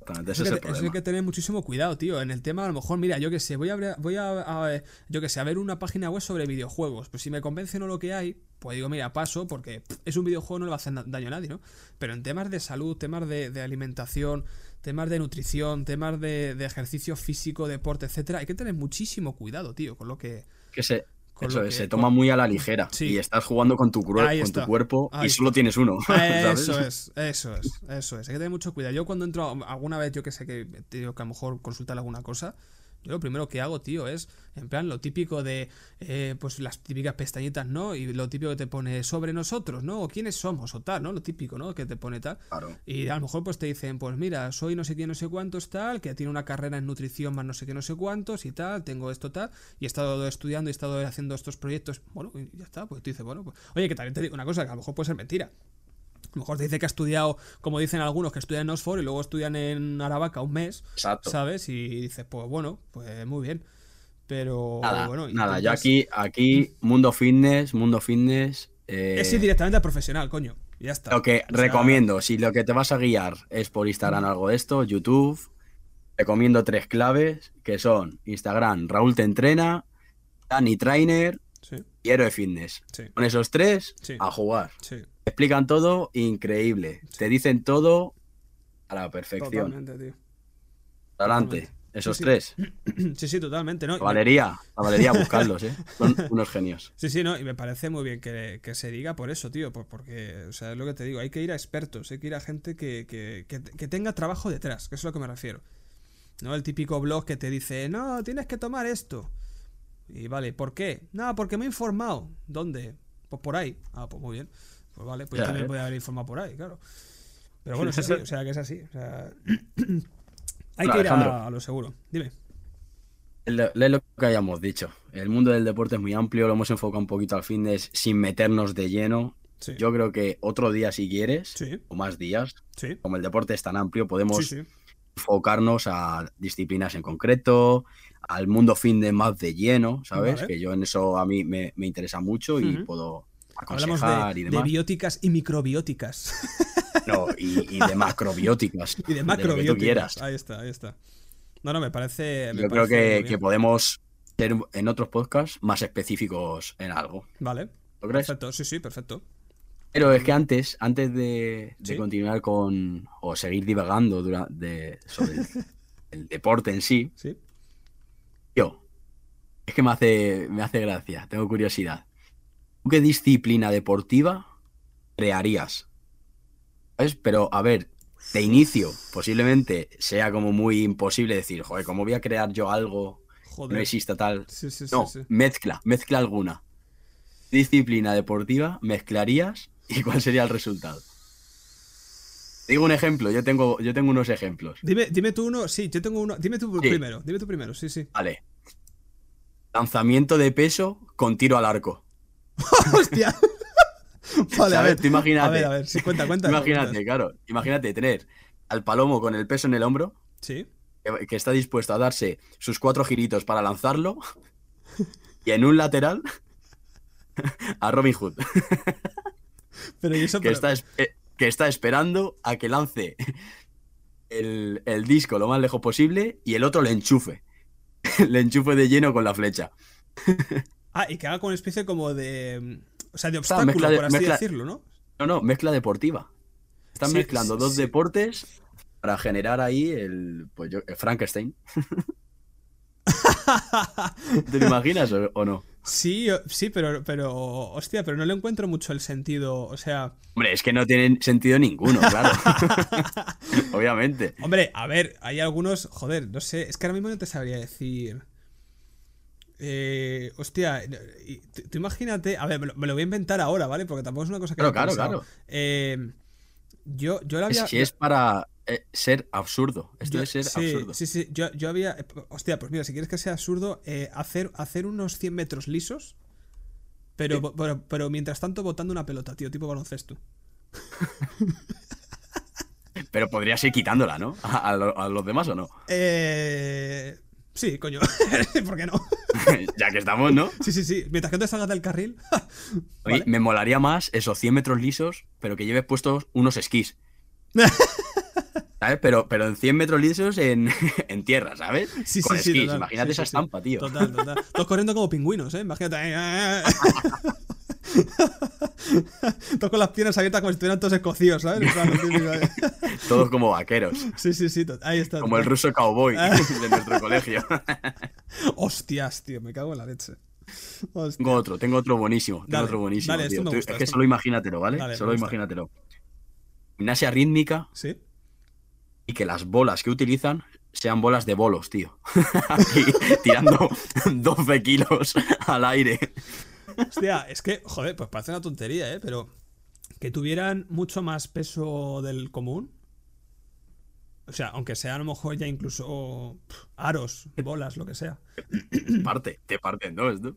Exactamente, ese es el que- eso hay problema. que tener muchísimo cuidado, tío. En el tema, a lo mejor, mira, yo que sé, voy a, voy a, a- yo que sé, a ver una página web sobre videojuegos. Pues si me convence no lo que hay, pues digo, mira, paso, porque es un videojuego, no le va a hacer daño a nadie, ¿no? Pero en temas de salud, temas de, de alimentación, temas de nutrición, temas de, de ejercicio físico, deporte, etcétera, hay que tener muchísimo cuidado, tío, con lo que. Que se, eso lo es, que- se toma muy a la ligera. Sí. Y estás jugando con tu, con tu cuerpo Ahí y solo tienes uno. ¿sabes? Eso es, eso es, eso es. Hay que tener mucho cuidado. Yo cuando entro alguna vez, yo que sé que tengo que a lo mejor consultar alguna cosa, yo lo primero que hago, tío, es en plan lo típico de, eh, pues las típicas pestañitas, ¿no? Y lo típico que te pone sobre nosotros, ¿no? O quiénes somos, o tal, ¿no? Lo típico, ¿no? Que te pone tal. Claro. Y a lo mejor pues te dicen, pues mira, soy no sé quién, no sé cuántos, tal, que tiene una carrera en nutrición más no sé qué, no sé cuántos y tal, tengo esto tal, y he estado estudiando y he estado haciendo estos proyectos. Bueno, y ya está, pues tú dices, bueno, pues, oye, que también te digo una cosa, que a lo mejor puede ser mentira. A lo mejor te dice que ha estudiado, como dicen algunos, que estudian en Oxford y luego estudian en Aravaca un mes, Exacto. ¿sabes? Y dices, pues bueno, pues muy bien. Pero Nada, bueno, nada, yo aquí, aquí, mundo fitness, mundo fitness. eh, Es ir directamente al profesional, coño. y Ya está. Lo que O sea, recomiendo, si lo que te vas a guiar es por Instagram algo de esto, YouTube, recomiendo tres claves que son Instagram, Raúl te entrena, Dani Trainer Sí, y Héroe Fitness. sí, Con esos tres, Sí. a jugar. sí. Te explican todo increíble. Te dicen todo a la perfección. Totalmente, tío. Adelante. totalmente. Esos Sí, tres. Sí, sí, totalmente, ¿no? Valería, la Valería, buscarlos, ¿eh? Son unos genios. Sí, sí, no, y me parece muy bien que, que se diga por eso, tío, por- porque, o sea, es lo que te digo, hay que ir a expertos, hay que ir a gente que, que, que, que tenga trabajo detrás, que es a lo que me refiero. ¿No? El típico blog que te dice, no, tienes que tomar esto. Y vale, ¿por qué? No, porque me he informado. ¿Dónde? Pues por ahí. Ah, pues muy bien. Pues vale, pues yo también ¿eh? voy a haber informado por ahí, claro. Pero bueno, es así, o sea, que es así. O sea, hay que ir a, lo seguro. Dime. Es lo que hayamos dicho. El mundo del deporte es muy amplio, lo hemos enfocado un poquito al fitness sin meternos de lleno. Sí. Yo creo que otro día, si quieres, o más días, como el deporte es tan amplio, podemos enfocarnos a disciplinas en concreto, al mundo fitness más de lleno, ¿sabes? Vale. Que yo en eso a mí me, me interesa mucho y puedo Hablamos de, y de bióticas y microbióticas. No, y, y de macrobióticas. Y de tú macrobióticas. quieras. ahí está, ahí está. No, no, me parece. me Yo creo que, que podemos ser en otros podcasts más específicos en algo. Vale, ¿Lo crees? perfecto, sí, sí, perfecto. Pero es que antes, antes de, de Sí. continuar con. o seguir divagando durante, sobre el, el deporte en sí, Sí. yo. Es que me hace, me hace gracia, tengo curiosidad. ¿Tú qué disciplina deportiva crearías? ¿Sabes? Pero, a ver, de inicio, posiblemente sea como muy imposible decir, joder, ¿cómo voy a crear yo algo que Joder. no exista tal? Sí, sí, sí, No, sí. mezcla, mezcla alguna. Disciplina deportiva, mezclarías y cuál sería el resultado. Te Digo un ejemplo, yo tengo, yo tengo unos ejemplos. Dime, dime tú uno. Sí, yo tengo uno. Dime tú primero. Dime tú primero. Sí, sí. Vale. Lanzamiento de peso con tiro al arco. ¡Hostia! vale, a ver. Tú imagínate. A ver, a ver. Sí, cuenta, cuenta. Imagínate, claro. Imagínate tener al palomo con el peso en el hombro, Sí. que, que está dispuesto a darse sus cuatro giritos para lanzarlo, y en un lateral a Robin Hood, Pero y eso. que pero- está, es- eh, que está esperando a que lance el, el disco lo más lejos posible y el otro le enchufe. le enchufe de lleno con la flecha. Ah, y que haga con una especie como de. O sea, de obstáculo, de- por así mezcla- decirlo, ¿no? No, no, mezcla deportiva. Están Sí, mezclando sí, dos sí. deportes para generar ahí el, pues yo, el Frankenstein. ¿Te lo imaginas o, o no? Sí, sí, pero, pero. Hostia, pero no le encuentro mucho el sentido. O sea. Hombre, es que no tienen sentido ninguno, claro. Obviamente. Hombre, a ver, hay algunos. Joder, no sé. Es que ahora mismo no te sabría decir. Eh, hostia, tú imagínate. A ver, me lo, me lo voy a inventar ahora, ¿vale? Porque tampoco es una cosa que haya claro, claro. Eh, yo, yo la había. Si es para eh, ser absurdo. Esto Yo- es ser sí, absurdo. Sí, sí, yo, yo había. eh, Hostia, pues mira, si quieres que sea absurdo, eh, hacer, hacer unos 100 metros lisos. Pero, Sí. pero, pero mientras tanto botando una pelota, tío, tipo baloncesto. Pero podrías ir quitándola, ¿no? A, a lo- a los demás o no. Eh. Sí, coño. ¿Por qué no? ya que estamos, ¿no? Sí, sí, sí. Mientras que no te salgas del carril. Oye, ¿vale? me molaría más esos 100 metros lisos, pero que lleves puestos unos esquís. ¿Sabes? Pero, pero en 100 metros lisos en, en tierra, ¿sabes? Sí, Con sí, sí. esquís. total. Imagínate Sí, esa sí, sí. estampa, tío. Total, total. Todos corriendo como pingüinos, ¿eh? Imagínate. todos con las piernas abiertas como si estuvieran todos escocidos, ¿sabes? Típico, ¿eh? Todos como vaqueros. Sí, sí, sí. Ahí está. Como el ruso cowboy de nuestro colegio. Hostias, tío, me cago en la leche. Hostia. Tengo otro, tengo otro buenísimo. Tengo otro buenísimo. dale, esto tío. gusta, es que esto solo imagínatelo, ¿vale? Dale, solo imagínatelo. Gimnasia rítmica ¿Sí? y que las bolas que utilizan sean bolas de bolos, tío. Aquí tirando 12 kilos al aire. Hostia, es que, joder, pues parece una tontería, ¿eh? Pero que tuvieran mucho más peso del común. O sea, aunque sea a lo mejor ya incluso aros, bolas, lo que sea. Parte, te parten dos, ¿no?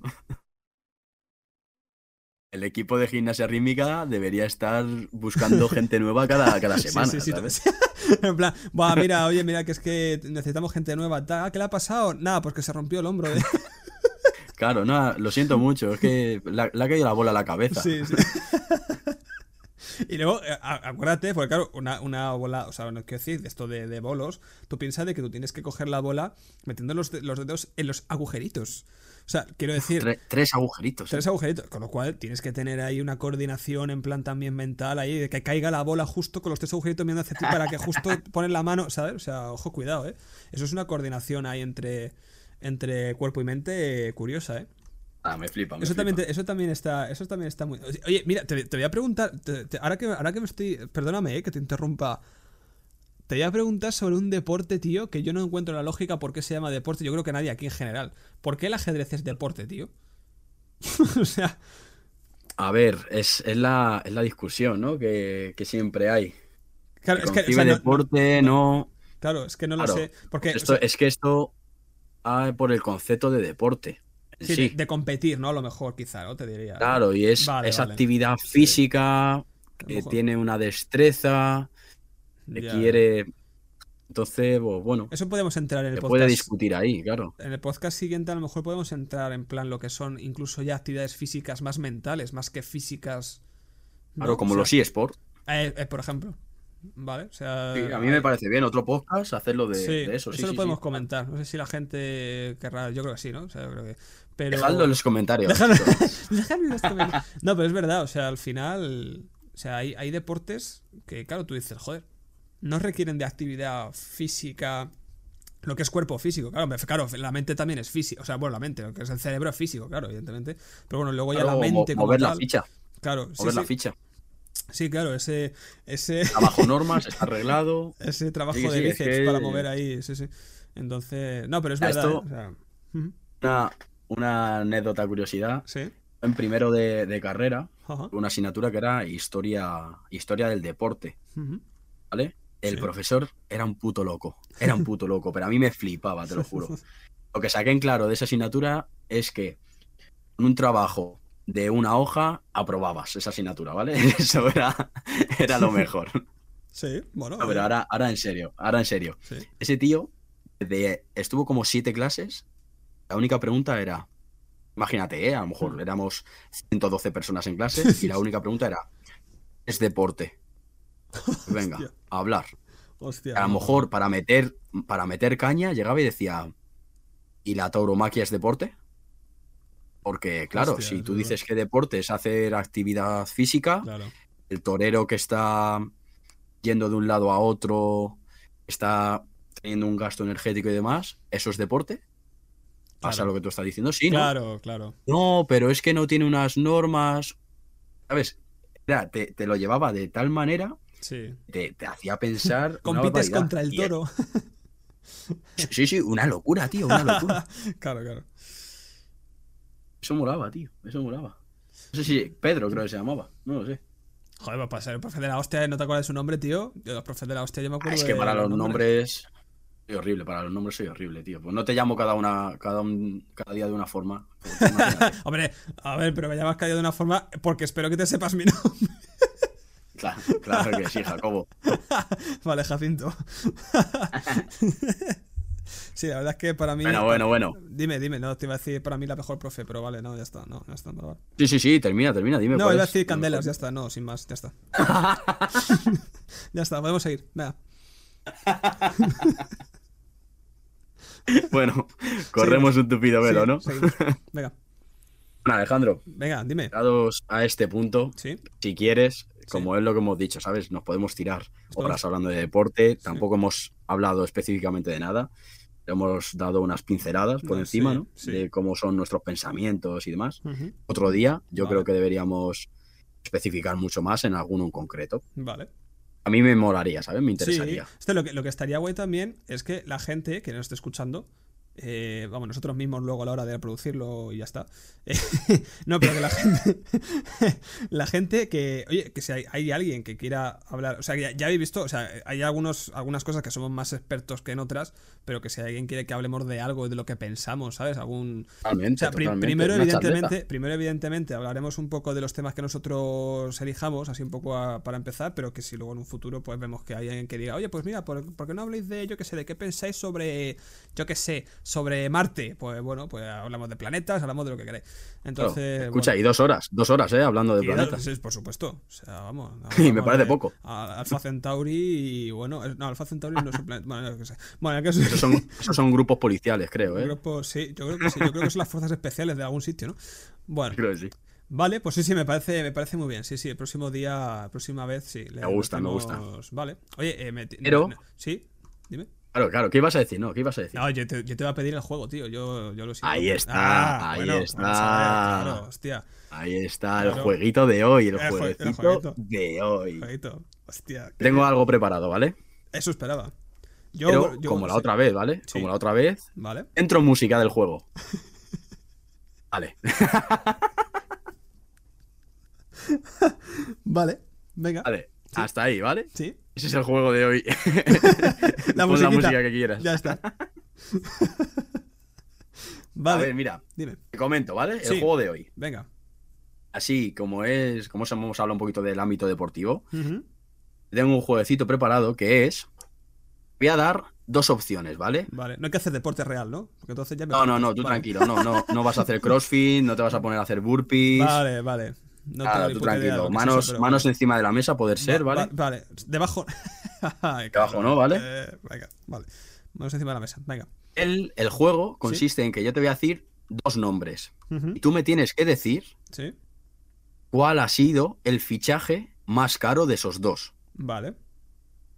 El equipo de gimnasia rítmica debería estar buscando gente nueva cada, cada semana, sí, sí, ¿sabes? en plan, Buah, mira, oye, mira, que es que necesitamos gente nueva. Ah, ¿Qué le ha pasado? Nada, pues que se rompió el hombro. ¿eh? Claro, no, lo siento mucho, es que le ha caído la bola a la cabeza. Sí, sí. Y luego, eh, acuérdate, porque claro, una, una bola, o sea, no quiero decir, de esto de, de bolos, tú piensas de que tú tienes que coger la bola metiendo los, los dedos en los agujeritos. O sea, quiero decir, Tre- tres agujeritos. ¿eh? tres agujeritos, con lo cual tienes que tener ahí una coordinación en plan también mental ahí, de que caiga la bola justo con los tres agujeritos mirando hacia ti para que justo pones la mano, ¿sabes? O sea, ojo, cuidado, ¿eh? Eso es una coordinación ahí entre, entre cuerpo y mente eh, curiosa, ¿eh? Ah, me flipa. me Eso también, te- eso también está, eso también está muy. Oye, mira, te, te voy a preguntar, te- ahora que, ahora que me estoy, perdóname, eh, que te interrumpa. Te voy a preguntar sobre un deporte, tío, que yo no encuentro la lógica por qué se llama deporte. Yo creo que nadie aquí en general. ¿Por qué el ajedrez es deporte, tío? o sea, A ver, es, es, la, es la discusión, ¿no? Que, que siempre hay. claro, Que es que, o no- deporte, no. claro, es que no Claro, lo sé. Porque, o Esto, sea, es que esto va por el concepto de deporte. sí, sí. De, de competir, ¿no? A lo mejor, quizá, ¿no? Te diría. Claro, y es, Vale, actividad física, mejor. tiene una destreza, Ya. quiere. Entonces, pues, bueno, Eso podemos entrar en el se podcast. puede discutir ahí, claro. En el podcast siguiente a lo mejor podemos entrar en plan lo que son incluso ya actividades físicas más mentales, más que físicas. ¿no? Claro, como O los sea, eSports. eh, eh, por ejemplo. ¿Vale? O sea. Sí, a mí me parece bien otro podcast hacerlo de, Sí, de eso. Sí, lo podemos comentar. No sé si la gente querrá. Yo creo que sí, ¿no? O sea, yo creo que. Pero... Dejadlo en los comentarios. Dejadlo- en los comentarios. No, pero es verdad, o sea, al final. O sea, hay, hay deportes que, claro, tú dices, joder, no requieren de actividad física. Lo que es cuerpo físico, claro, claro, la mente también es física, o sea, bueno, la mente, lo que es el cerebro es físico, claro, evidentemente. Pero bueno, luego ya la mente como mover la tal, ficha. Claro, sí, Mover la sí, ficha. Sí, claro, ese, ese, Abajo normas, está arreglado. ese trabajo Sí, de es bíceps que- para mover ahí, sí, sí. Entonces, no, pero es verdad. esto- ¿eh? O sea, ujú, Una, una anécdota, curiosidad. sí, En primero de, de carrera, ajá, una asignatura que era historia, historia del deporte. ¿vale? El Sí. profesor era un puto loco. Era un puto loco, pero a mí me flipaba, te lo juro. Lo que saqué en claro de esa asignatura es que un trabajo de una hoja aprobabas esa asignatura, ¿vale? Eso era, era lo mejor. Sí, bueno. No, pero oye, ahora, ahora en serio, ahora en serio. sí. Ese tío de- estuvo como siete clases. La única pregunta era, imagínate, ¿eh? a lo mejor éramos 112 personas en clase y la única pregunta era, ¿es deporte? Venga, Hostia. a hablar. Hostia. A lo mejor para meter, para meter caña llegaba y decía, ¿y la tauromaquia es deporte? Porque, claro, Hostia, si tú verdad. dices que deporte es hacer actividad física, Claro. el torero que está yendo de un lado a otro, está teniendo un gasto energético y demás, ¿eso es deporte? ¿Pasa Claro. lo que tú estás diciendo? Sí, ¿no? Claro, claro. No, pero es que no tiene unas normas. ¿Sabes? Era, te, te lo llevaba de tal manera, Sí. te, te hacía pensar. Compites contra el toro. Sí, sí, una locura, tío, una locura. claro, claro. Eso molaba, tío, eso molaba. No sé si Pedro creo que se llamaba, no lo sé. Joder, pues para ser el profe de la hostia, ¿no te acuerdas de su nombre, tío? Yo, los profes de la hostia, yo me Ah, acuerdo es que de para los nombres. nombres soy horrible, para los nombres soy horrible, tío. Pues no te llamo cada una, cada un, cada día de una forma. Pues. Hombre, a ver, pero me llamas callado de una forma porque espero que te sepas mi nombre. claro, claro que sí, Jacobo. vale, Jacinto. Sí, la verdad es que para mí. Bueno, bueno, bueno. Dime, dime, no, te iba a decir para mí la mejor profe, pero vale, no, ya está, no, ya está, vale, vale. Sí, sí, sí, termina, termina, dime. No, cuál iba a decir candelas, ya está, no, sin más, ya está. ya está, podemos seguir, venga. Bueno, corremos un tupido velo, ¿no? seguimos. Venga, Bueno, Alejandro, venga, dime. llegados a este punto, Sí, si quieres, como es lo que hemos dicho, ¿sabes? Nos podemos tirar horas hablando de deporte. Tampoco hemos hablado específicamente de nada. Hemos dado unas pinceladas por No, encima, sí, ¿no? sí. De cómo son nuestros pensamientos y demás. Otro día, yo Vale. creo que deberíamos especificar mucho más en alguno en concreto. vale. A mí me molaría, ¿sabes? Me Sí, interesaría. esto lo que, lo que estaría guay también es que la gente que nos esté escuchando, eh, vamos, nosotros mismos luego a la hora de producirlo y ya está. Eh, no, pero que la gente, la gente que, oye, que si hay, hay alguien que quiera hablar, o sea, ya, ya habéis visto, o sea, hay algunos, algunas cosas que somos más expertos que en otras, pero que si alguien quiere que hablemos de algo, de lo que pensamos, ¿sabes? Algún, Totalmente, o sea, pri- primero, evidentemente, charleta. primero, evidentemente, hablaremos un poco de los temas que nosotros elijamos, así un poco a- para empezar, pero que si luego en un futuro pues vemos que hay alguien que diga, oye, pues mira, ¿por, por qué no habléis de, yo qué sé, de qué pensáis sobre, yo qué sé, sobre Marte? Pues bueno, pues hablamos de planetas, hablamos de lo que queráis. Claro, Entonces, Escucha, bueno, y dos horas, dos horas, ¿eh? Hablando de y- planetas. sí, por supuesto. O sea, vamos. Y me parece de poco. Alfa Centauri y bueno, no, Alfa Centauri no es un planeta. Bueno, sé. Bueno, Esos son, esos son grupos policiales, creo, ¿eh? sí, yo creo que sí, yo creo que son las fuerzas especiales de algún sitio, ¿no? Bueno, Creo que sí. vale, pues sí, sí, me parece, me parece muy bien. Sí, sí, el próximo día, próxima vez, sí. le Me gusta, me metemos- Vale. Oye, eh, me- Pero- sí, dime. Claro, claro, ¿qué ibas a decir? No, ¿qué ibas a decir? No, yo te, yo te voy a pedir el juego, tío. Yo, yo lo siento. Ahí está, Ah, ahí bueno, está. ver, claro, hostia. Ahí está el Claro. jueguito de hoy, el, jueguito. de hoy. Jueguito. Hostia. que- Tengo algo preparado, ¿vale? Eso esperaba. Yo, Pero yo- como la sí, otra vez, ¿vale? Sí. Como la otra vez, Vale. entro en música del juego. Vale. Vale. Venga. Vale, hasta ahí, ¿vale? Sí. Ese es el juego de hoy. La Pon la musiquita. música que quieras. Ya está. A vale. ver, mira, Dime. te comento, ¿vale? El Sí. juego de hoy. Venga. Así como es, como hemos hablado un poquito del ámbito deportivo, tengo un jueguecito preparado que es. Voy a dar dos opciones, ¿vale? Vale. No hay que hacer deporte real, ¿no? Porque entonces ya me. No, no, no, tú Vale. tranquilo, no, no, no vas a hacer crossfit, no te vas a poner a hacer burpees. Vale, vale. No tú tranquilo. Manos, manos encima de la mesa, poder ser, Va- ¿vale? va- vale. Debajo. Ay, Debajo. ¿no? ¿Vale? Eh, venga, vale. Manos encima de la mesa. Venga. El, el juego consiste en que yo te voy a decir dos nombres. Y tú me tienes que decir Sí. cuál ha sido el fichaje más caro de esos dos. Vale.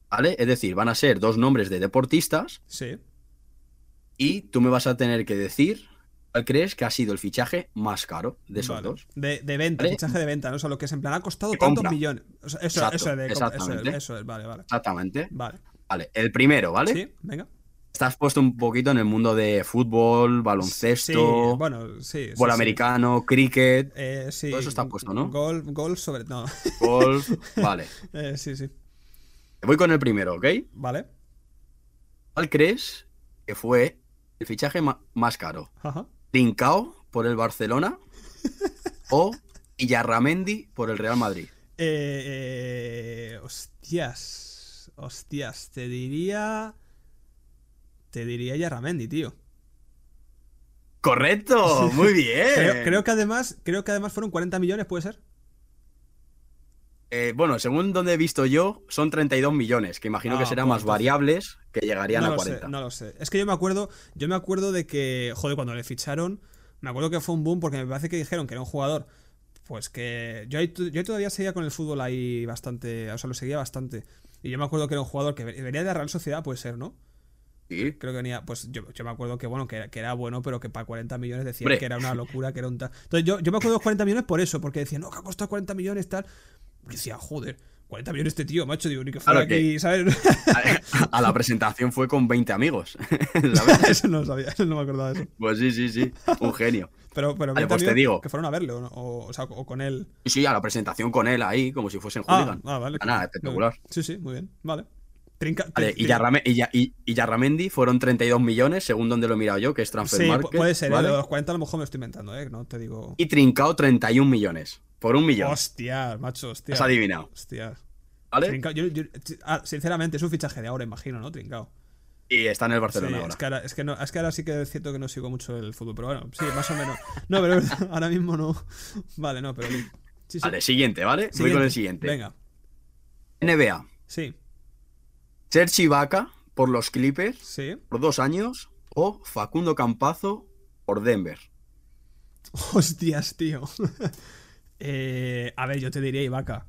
¿Vale? Es decir, van a ser dos nombres de deportistas Sí. y tú me vas a tener que decir cuál crees que ha sido el fichaje más caro de esos Vale. dos. De, de venta, ¿Vale? fichaje de venta, ¿no? O sea, lo que es en plan, ha costado tantos millones. O sea, eso, Exacto, eso es de compra, eso es, exactamente. eso es, vale, vale. Exactamente. Vale. Vale, el primero, ¿vale? Sí, venga. Estás puesto un poquito en el mundo de fútbol, Sí, baloncesto, bueno, sí. fútbol sí. americano, cricket, Eh, sí. Todo eso está puesto, ¿no? Golf, golf sobre. No. golf. Vale. Eh, sí, sí. Voy con el primero, ¿ok? Vale. ¿Cuál crees que fue el fichaje más caro? Ajá. ¿Trincao por el Barcelona o Illarramendi por el Real Madrid? Eh, eh, hostias. Hostias. Te diría. Te diría Yarramendi, tío. Correcto, muy bien. Creo, creo que además. Creo que además fueron 40 millones, ¿puede ser? Eh, bueno, según donde he visto yo, son 32 millones, que imagino que Ah, serán pues más variables que llegarían no a lo 40. sé, no lo sé. Es que yo me acuerdo, yo me acuerdo de que, joder, cuando le ficharon, me acuerdo que fue un boom porque me parece que dijeron que era un jugador, pues que yo, yo todavía seguía con el fútbol ahí bastante, o sea, lo seguía bastante. Y yo me acuerdo que era un jugador que ve- venía de la Real Sociedad, puede ser, ¿no? Sí. Creo que venía, pues yo, yo me acuerdo que bueno, que, era- que era bueno, pero que para 40 millones decían que era una locura, que era un tal. Entonces yo, yo me acuerdo de los 40 millones por eso, porque decían, no, que ha costado 40 millones, tal. Decía, joder, 40 millones este tío, macho, digo, ni que fuera Claro que- aquí, ¿sabes? A, a la presentación fue con 20 amigos. ¿sabes? eso no lo sabía, eso no me acordaba de eso. Pues sí, sí, sí. Un genio. Pero, pero Vale, 20 pues te digo. Que fueron a verlo, ¿no? o, o sea, o con él. Sí, a la presentación con él ahí, como si fuesen Ah, hooligan. ah, vale. Ah, nada, espectacular. Sí, sí, muy bien. Vale. Trinca, Vale, y, Yarrame- y, Ya- y- y Yarramendi fueron 32 millones, según donde lo he mirado yo, que es Transfer Sí, Market, puede ser, ¿eh? ¿vale? de los 40 a lo mejor me estoy inventando, ¿eh? No te digo. Y Trincao 31 millones. Por un millón. Hostia, macho, hostia. Has adivinado. Hostia. ¿Vale? Trincao, yo- yo- ah, sinceramente, es un fichaje de ahora, imagino, ¿no? Trincao. Y está en el Sí, Barcelona es ahora. que, ahora, es, que no, es que ahora sí que es cierto que no sigo mucho el fútbol, pero bueno, sí, más o menos. No, pero ahora mismo no. Vale, no, pero. Sí, sí. Vale, siguiente, ¿vale? Voy con el siguiente. Venga, NBA. sí, Serge Ibaka por los Clippers sí. por dos años o Facundo Campazo por Denver. Hostias, tío. Eh, a ver, yo te diría Ibaka.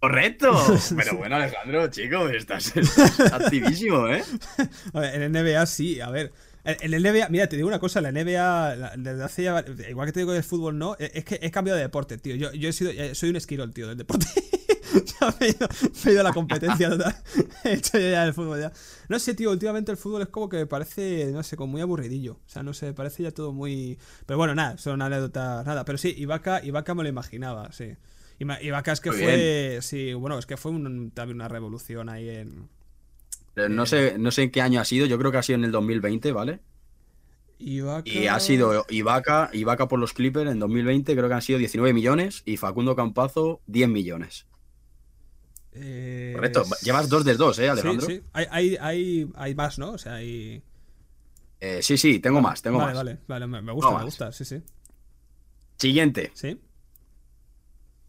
¡Correcto! Pero bueno, Alejandro, chico, estás, estás activísimo, ¿eh? A ver, en NBA sí, a ver. En el NBA, mira, te digo una cosa, la NBA, desde hace ya, igual que te digo del fútbol, no, es que he cambiado de deporte, tío. Yo, yo he sido, eh, soy un esquirol, tío, del deporte. ya me he, ido, me he ido a la competencia total. He hecho yo ya el fútbol ya. No sé, tío, últimamente el fútbol es como que me parece, no sé, como muy aburridillo. O sea, no sé, parece ya todo muy... Pero bueno, nada, son anécdotas, nada. Pero sí, Ibaka, Ibaka me lo imaginaba, sí. Ibaka es que Muy fue, sí, bueno, es que fue un- también una revolución ahí en... Pero No sé, no sé en qué año ha sido, yo creo que ha sido en el 2020, ¿vale? Ibaka... Y ha sido Ibaka, Ibaka por los Clippers en 2020, creo que han sido 19 millones y Facundo Campazo 10 millones. Eh, Correcto, llevas dos de dos, ¿eh, Alejandro? Sí, sí. Hay, hay, hay, hay más, ¿no? O sea, hay. Eh, sí, sí, tengo más, tengo vale, más. Vale, vale, me gusta, No me gusta, sí, sí. Siguiente, Sí,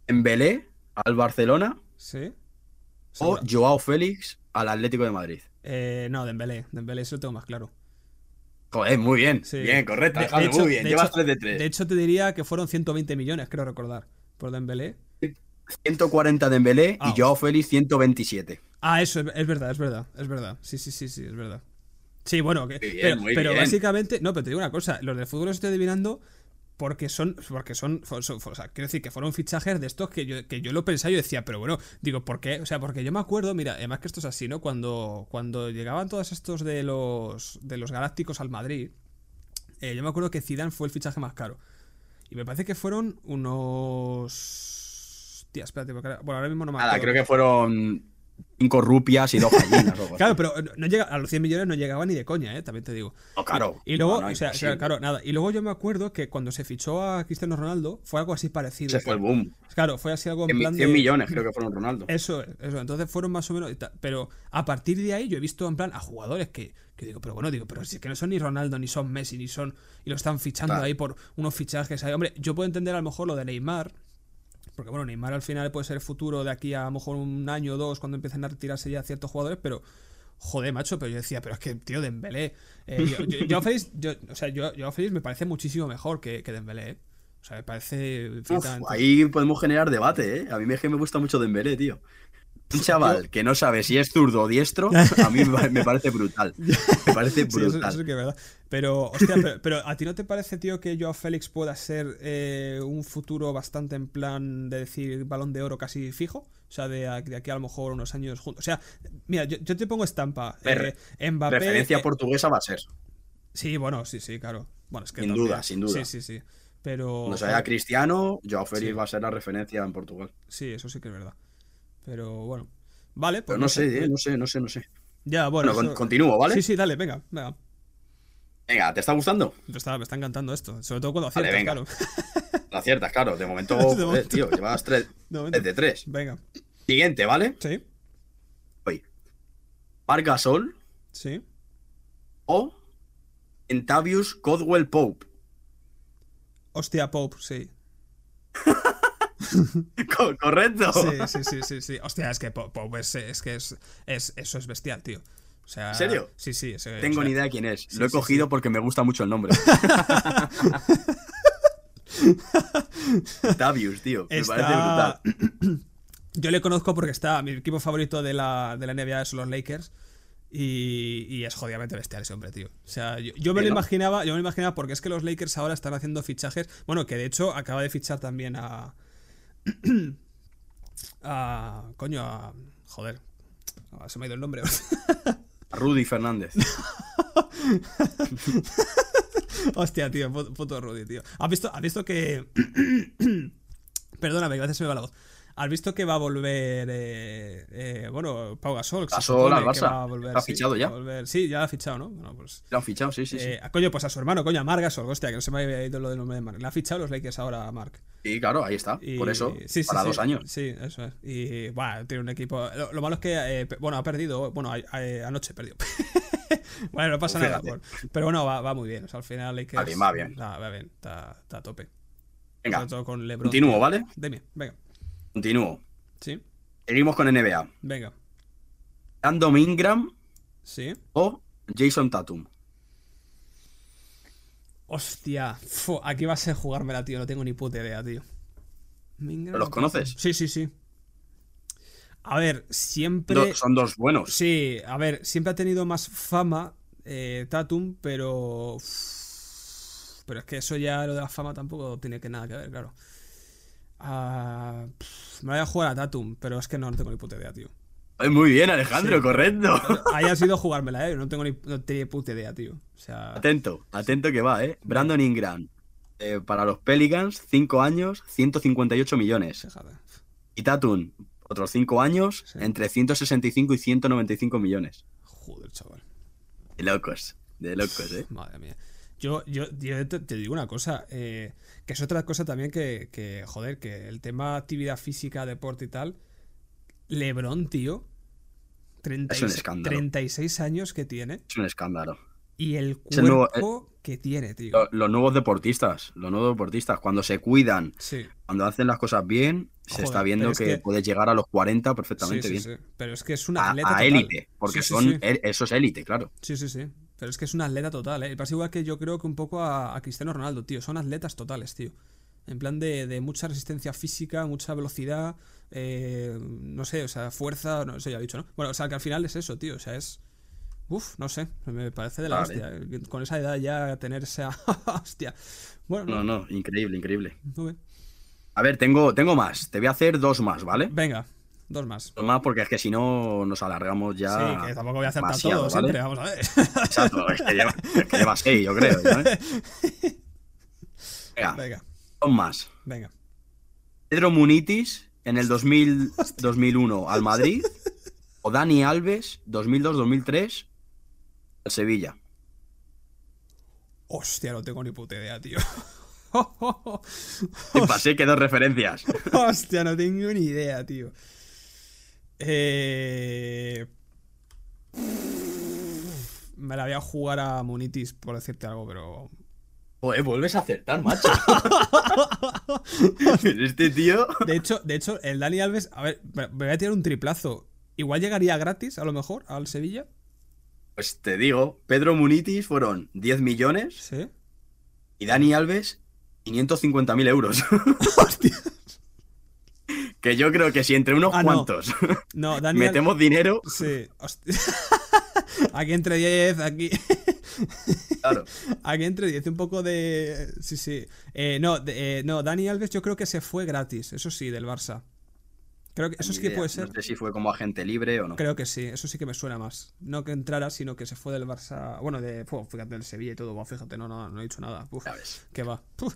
en Belé al Barcelona sí. o Joao Félix al Atlético de Madrid. Eh, no, Dembélé, Dembélé, eso lo tengo más claro. Joder, muy bien. Sí. Bien, correcto, Alejandro, hecho- muy bien. Llevas hecho- 3 de 3. De hecho, te diría que fueron 120 millones, creo recordar, por Dembélé. 140 de Dembélé Ah. y Joao Félix 127. Ah, eso, es, es verdad, es verdad, es verdad. Sí, sí, sí, sí, es verdad. Sí, bueno, que, Muy bien, pero, básicamente, no, pero te digo una cosa, los del fútbol los estoy adivinando porque son, porque son, o sea, quiero decir que fueron fichajes de estos que yo, que yo lo pensaba y yo decía, pero bueno, digo, ¿por qué? O sea, porque yo me acuerdo, mira, además que esto es así, ¿no? Cuando, cuando llegaban todos estos de los, de los galácticos al Madrid, eh, yo me acuerdo que Zidane fue el fichaje más caro. Y me parece que fueron unos... Tía, espérate, porque ahora- bueno, ahora mismo no me acuerdo. Nada, creo que fueron 5 rupias y 2 gallinas. o Claro, pero no- llega, a los 100 millones no llegaba ni de coña, ¿eh? También te digo. No, claro. Y luego, No, no, o sea, claro, nada. Y luego yo me acuerdo que cuando se fichó a Cristiano Ronaldo fue algo así parecido. Ese fue el boom. Claro, fue así algo en 100, plan 100 de... millones creo que fueron Ronaldo. Eso, es, eso. Entonces fueron más o menos. Pero a partir de ahí yo he visto en plan a jugadores que, que digo, pero bueno, digo, pero si es que no son ni Ronaldo, ni son Messi, ni son. Y lo están fichando Claro. ahí por unos fichajes ahí. Hombre, yo puedo entender a lo mejor lo de Neymar. Porque bueno, Neymar al final puede ser futuro de aquí a, a lo mejor un año o dos cuando empiecen a retirarse ya ciertos jugadores, pero. Joder, macho, pero yo decía, pero es que, tío, Dembélé. Eh, yo, yo, Félix, yo, o sea, yo, Joao Félix me parece muchísimo mejor que, que Dembélé, ¿eh? O sea, me parece. Uf, ahí podemos generar debate, ¿eh? A mí es que me gusta mucho Dembélé, tío. Un chaval que no sabe si es zurdo o diestro, a mí me parece brutal. Me parece Sí, eso, brutal. eso que es verdad. Pero, hostia, pero, pero ¿a ti no te parece, tío, que Joao Félix pueda ser eh, un futuro bastante en plan de decir balón de oro casi fijo? O sea, de, de aquí a lo mejor unos años juntos. O sea, mira, yo, yo te pongo estampa. Eh, Mbappé. Referencia eh, portuguesa va a ser. Sí, bueno, sí, sí, claro. Bueno, es que Sin también- duda, sin duda. Sí, sí, sí. Pero. Cuando se vaya Cristiano, Joao Félix Sí. va a ser la referencia en Portugal. Sí, eso sí que es verdad. Pero bueno. Vale, pues. Pero no sé, ¿eh? No sé, no sé, no sé. Ya, bueno. Bueno, continúo, ¿vale? Sí, sí, dale, venga, venga. Venga, ¿te está gustando? Me está, me está encantando esto. Sobre todo cuando Vale, aciertas, venga. claro. La aciertas, claro. De momento, De joder, momento. tío, llevas tres, De de tres. Venga. Siguiente, ¿vale? Sí, Hoy. Marc Gasol sí. o Entavius Codwell Pope. Hostia, Pope, sí. Co- Correcto. Sí, sí, sí, sí, sí. Hostia, es que es, es que es, es- Eso es bestial, tío. O sea, ¿En serio? Sí, sí. ese- Tengo o sea, ni idea de quién es. sí, Lo he sí, cogido sí. porque me gusta mucho el nombre. Entavius, tío. Me Está- parece brutal. Yo le conozco porque está. Mi equipo favorito de la, de la NBA son los Lakers. Y, y es jodidamente bestial ese hombre, tío. O sea, yo, yo me lo ¿no? imaginaba, yo me lo imaginaba porque es que los Lakers ahora están haciendo fichajes. Bueno, que de hecho acaba de fichar también a. a. Coño, a. Joder. Ah, se me ha ido el nombre. Rudy Fernández. Hostia, tío, pu- puto Rudy, tío. ¿Has visto, has visto que. Perdóname, se me va la voz. ¿Has visto que va a volver. eh, eh, bueno, Pau Gasol? Gasol al Barça. va a volver, ¿Lo ha fichado ya? volver- Sí, ya lo ha fichado, ¿no? Bueno, pues. Lo han fichado, sí, sí, sí. eh, coño, pues a su hermano, coño, a Marc Gasol, hostia, que no se me había ido lo del nombre de Marc. Le ha fichado los Lakers ahora a Marc. Sí, claro, ahí está. Y- Por eso, sí, sí, para dos años. Sí, eso es. Y, bueno, tiene un equipo. Lo, lo malo es que, eh, bueno, ha perdido. Bueno, a- a- anoche perdió. bueno, no pasa Pues nada. por- pero bueno, va, va muy bien. O sea, al final Lakers. Va bien, va bien. Va, va bien, está, está a tope. Venga, todo con LeBron. continúo. ¿vale? Dime, venga. Continúo. Sí, Seguimos con NBA. venga. Random Ingram Sí. o Jason Tatum. Hostia, aquí va a ser jugármela, tío. No tengo ni puta idea, tío. Mingra- ¿Los conoces? Sí, sí, sí. A ver, siempre. Do- son dos buenos. Sí, a ver, siempre ha tenido más fama eh, Tatum, pero. uf, Pero es que eso ya, lo de la fama tampoco tiene que nada que ver, claro. Ah, pf, me voy a jugar a Tatum, pero es que no, no tengo ni puta idea, tío. Muy bien, Alejandro, Sí. correcto. Ahí ha sido jugármela, eh. No tengo ni, no tenía puta idea, tío. O sea. Atento, atento que va, ¿eh? Brandon Ingram. eh, para los Pelicans, 5 años, 158 millones. fíjate. Y Tatum, otros 5 años, Sí. entre 165 y 195 millones. Joder, chaval. De locos, de locos, ¿eh? Madre mía. Yo, yo, yo te, te digo una cosa, eh, que es otra cosa también que, que, joder, que el tema actividad física, deporte y tal, Lebron, tío, 36, Es un escándalo. 36 años que tiene Es un escándalo. y el nuevo- cuerpo que tiene, tío. Lo- Los nuevos deportistas, los nuevos deportistas, cuando se cuidan, Sí, cuando hacen las cosas bien, se Joder, está viendo que, que- puedes llegar a los 40 sí, perfectamente sí, bien. sí. Pero es que es una atleta A élite, porque son eso es élite, claro. Sí, sí, sí. Pero es que es un atleta total, ¿eh? Pasa igual que yo creo que un poco a, a Cristiano Ronaldo, tío. Son atletas totales, tío. En plan de, de mucha resistencia física, mucha velocidad, eh, no sé, o sea, fuerza, no, eso ya he dicho, ¿no? Bueno, o sea, que al final es eso, tío. O sea, es... Uf, no sé, me parece de la Vale. hostia. eh, Con esa edad ya tener esa hostia. Bueno, No, no, increíble, increíble. bien. A ver, tengo, tengo más. Te voy a hacer dos más, ¿vale? Venga, dos más. Dos más porque es que si no nos alargamos ya. sí, que tampoco voy a acertar todo ¿vale? siempre, vamos a ver. Exacto, es que lleva, es que lleva seis, yo creo. venga, dos más. venga. Pedro Munitis en el 2000, 2001 al Madrid o Dani Alves 2002-2003 al Sevilla. Hostia, no tengo ni puta idea, tío. Te pasé que dos referencias. Hostia, no tengo ni idea, tío. Eh... Me la voy a jugar a Munitis por decirte algo, pero. Joder, vuelves a acertar, macho. este tío. De hecho, de hecho, el Dani Alves. A ver, me me voy a tirar un triplazo. Igual llegaría gratis, a lo mejor, al Sevilla. Pues te digo, Pedro Munitis fueron 10 millones Sí. y Dani Alves 550.000 euros. Hostia. Que yo creo que si entre unos Ah, cuantos No, Daniel. metemos dinero, Sí. Aquí entre 10, aquí. claro. Aquí entre 10, un poco de. Sí, sí. Eh, no, de- eh, no, Dani Alves yo creo que se fue gratis, eso sí, del Barça. Creo que eso sí que puede ser. No sé si fue como agente libre o no. Creo que sí, eso sí que me suena más. No que entrara, sino que se fue del Barça. Bueno, de. fíjate, del Sevilla y todo. Fíjate, no, no, no he dicho nada. Uf, que va. Puf.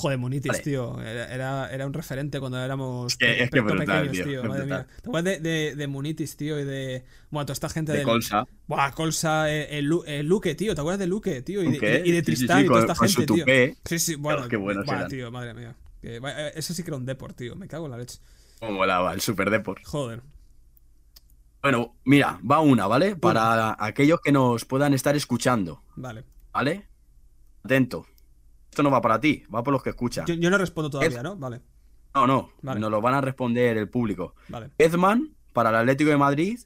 Joder, Munitis, Vale. tío. Era, era, un referente cuando éramos Es que- pe- es que pe- brutal, pequeños, tío, Madre brutal. mía. ¿Te acuerdas de, de, de Munitis, tío? Y de. Bueno, toda esta gente De del- Colsa. Buah, Colsa, eh, el, Lu- el Luque, tío. ¿Te acuerdas de Luque, tío? Y de, y de- de sí, sí, Tristán sí, y toda con- esta con gente, su tío. tupé. Sí, sí, bueno. qué buenos buah, eran. tío, madre mía. Eh, eso sí que era un deport, tío. Me cago en la leche. Como molaba el Super Deport. Joder. Bueno, mira, va una, ¿vale? Para aquellos que nos puedan estar escuchando, Vale. ¿vale? Atento. Esto no va para ti, va por los que escuchan. Yo, yo no respondo todavía, ¿no? Vale. No, no, Vale. nos lo van a responder el público. Vale. Edman para el Atlético de Madrid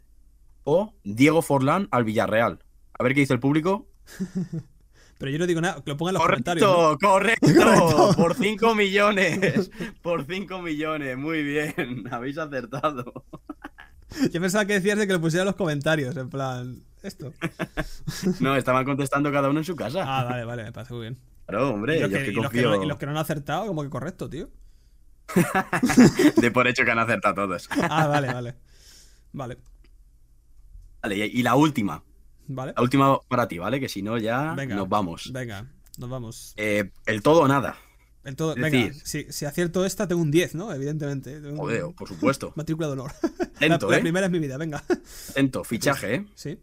o Diego Forlán al Villarreal. A ver qué dice el público. Pero yo no digo nada. Que lo pongan en los comentarios. correcto, Correcto. Por 5 millones. Por 5 millones. Muy bien. Habéis acertado. Yo pensaba que decías de que lo pusiera en los comentarios, en plan, esto. No, estaban contestando cada uno en su casa. Ah, vale, vale, me parece muy bien. Claro, Y hombre, los, yo que, es que y los que no, y los que no han acertado, como que correcto, tío. de por hecho que han acertado todos. Ah, vale, vale. Vale, Vale, y la última. vale. La última para ti, ¿vale? Que si no ya Venga. nos vamos. Venga, nos vamos. Eh, el todo o nada. El todo, es venga, decir- si, si acierto esta, tengo un 10, ¿no? Evidentemente. Tengo un- Joder, por supuesto. Matrícula de honor. Atento, la, la ¿eh? primera es mi vida, venga. Atento, fichaje, ¿eh? Sí.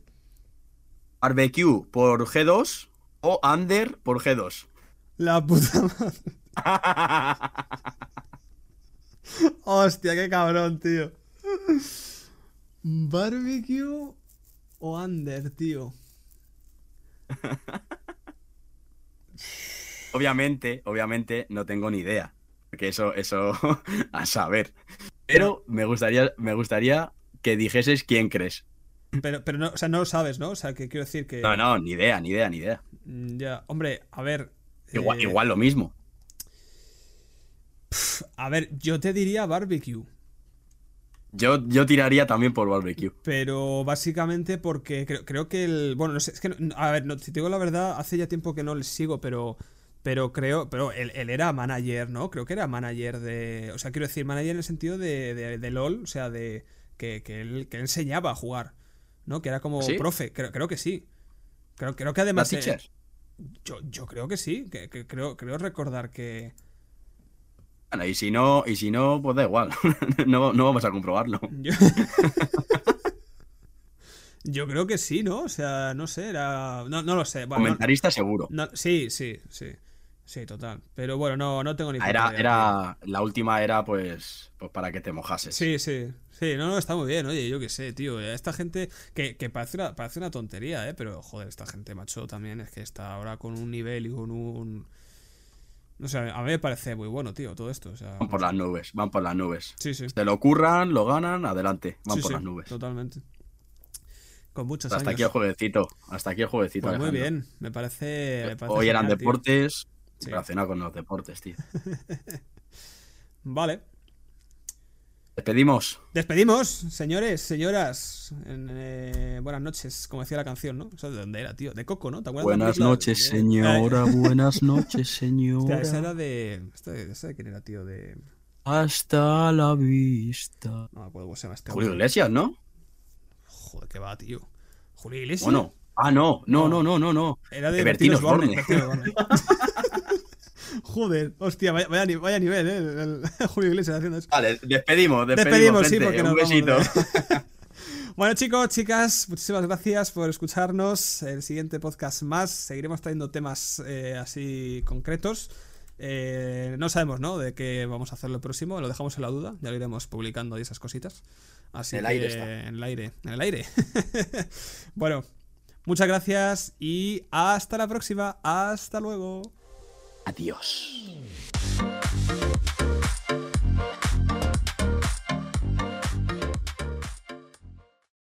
Barbecue por G2 o Under por G2. La puta madre. Hostia, qué cabrón, tío. Barbecue o under, tío. Obviamente, obviamente no tengo ni idea. Porque eso, eso a saber. Pero me gustaría, me gustaría que dijeses quién crees. Pero, pero no, o sea, no lo sabes, ¿no? O sea, que quiero decir que. No, no, ni idea, ni idea, ni idea. Mm, Ya, hombre, a ver. Igual, eh, igual lo mismo. A ver, yo te diría barbecue. Yo, yo tiraría también por barbecue. Pero básicamente porque creo, creo que el. Bueno, no sé, es que. no- A ver, no, si te digo la verdad, hace ya tiempo que no les sigo, pero. Pero creo. Pero él, él era manager, ¿no? Creo que era manager de. O sea, quiero decir, manager en el sentido de, de, de LOL, o sea, de. Que, que, él, que enseñaba a jugar. ¿No? Que era como ¿Sí? profe. Creo, creo que sí. Creo, creo que ¿La además. eh, teacher? Yo, yo creo que sí. Que, que creo, creo recordar que. Bueno, y si no, y si no, pues da igual. no, no vamos a comprobarlo. Yo... Yo creo que sí, ¿no? O sea, no sé, era. No, no lo sé. Bueno, no- Comentarista seguro. no- sí, sí, sí. Sí, total. Pero bueno, no, no tengo ni puta Era, idea, era, la última era pues, pues para que te mojases. Sí, sí. Sí, no, no, está muy bien. Oye, yo qué sé, tío. Esta gente que, que parece, una, parece una tontería, ¿eh? Pero joder, esta gente, macho, también es que está ahora con un nivel y con un. No sé, a mí me parece muy bueno, tío, todo esto. O sea, Van por las nubes, van por las nubes. Sí, sí. Se lo curran, lo ganan, adelante. Van Sí, por sí, las nubes. Totalmente. Con muchos Hasta años. aquí el jueguecito. Hasta aquí el jueguecito. Pues muy bien, me parece. me parece Hoy eran genial, deportes Sí. relacionados con los deportes, tío. Vale. Despedimos. Despedimos, señores, señoras. Eh, buenas noches, como decía la canción, ¿no? ¿Eso de dónde era, tío? De Coco, ¿no? ¿Te acuerdas de la Buenas noches, señora. Buenas noches, señora. hostia, esa era de. esta de- ¿Esa de quién era, tío? De. Hasta la vista. No me acuerdo cómo se llama este. Julio hombre. Iglesias, ¿no? Joder, qué va, tío. Julio Iglesias. Bueno. Ah, no, no, no, no, no, no. Era de Bertín Osborne. Joder, hostia, vaya, vaya ni- vaya nivel, ¿eh? El, el Julio Iglesias haciendo eso. Vale, despedimos, despedimos, Despedimos, sí, porque Un nos besito. Bueno, chicos, chicas, muchísimas gracias por escucharnos. El siguiente podcast más. Seguiremos trayendo temas eh, así concretos. Eh, no sabemos, ¿no? De qué vamos a hacer lo próximo. Lo dejamos en la duda. Ya lo iremos publicando y esas cositas. Así En el que aire está. en el aire. En el aire. bueno, muchas gracias y hasta la próxima. Hasta luego. Adiós.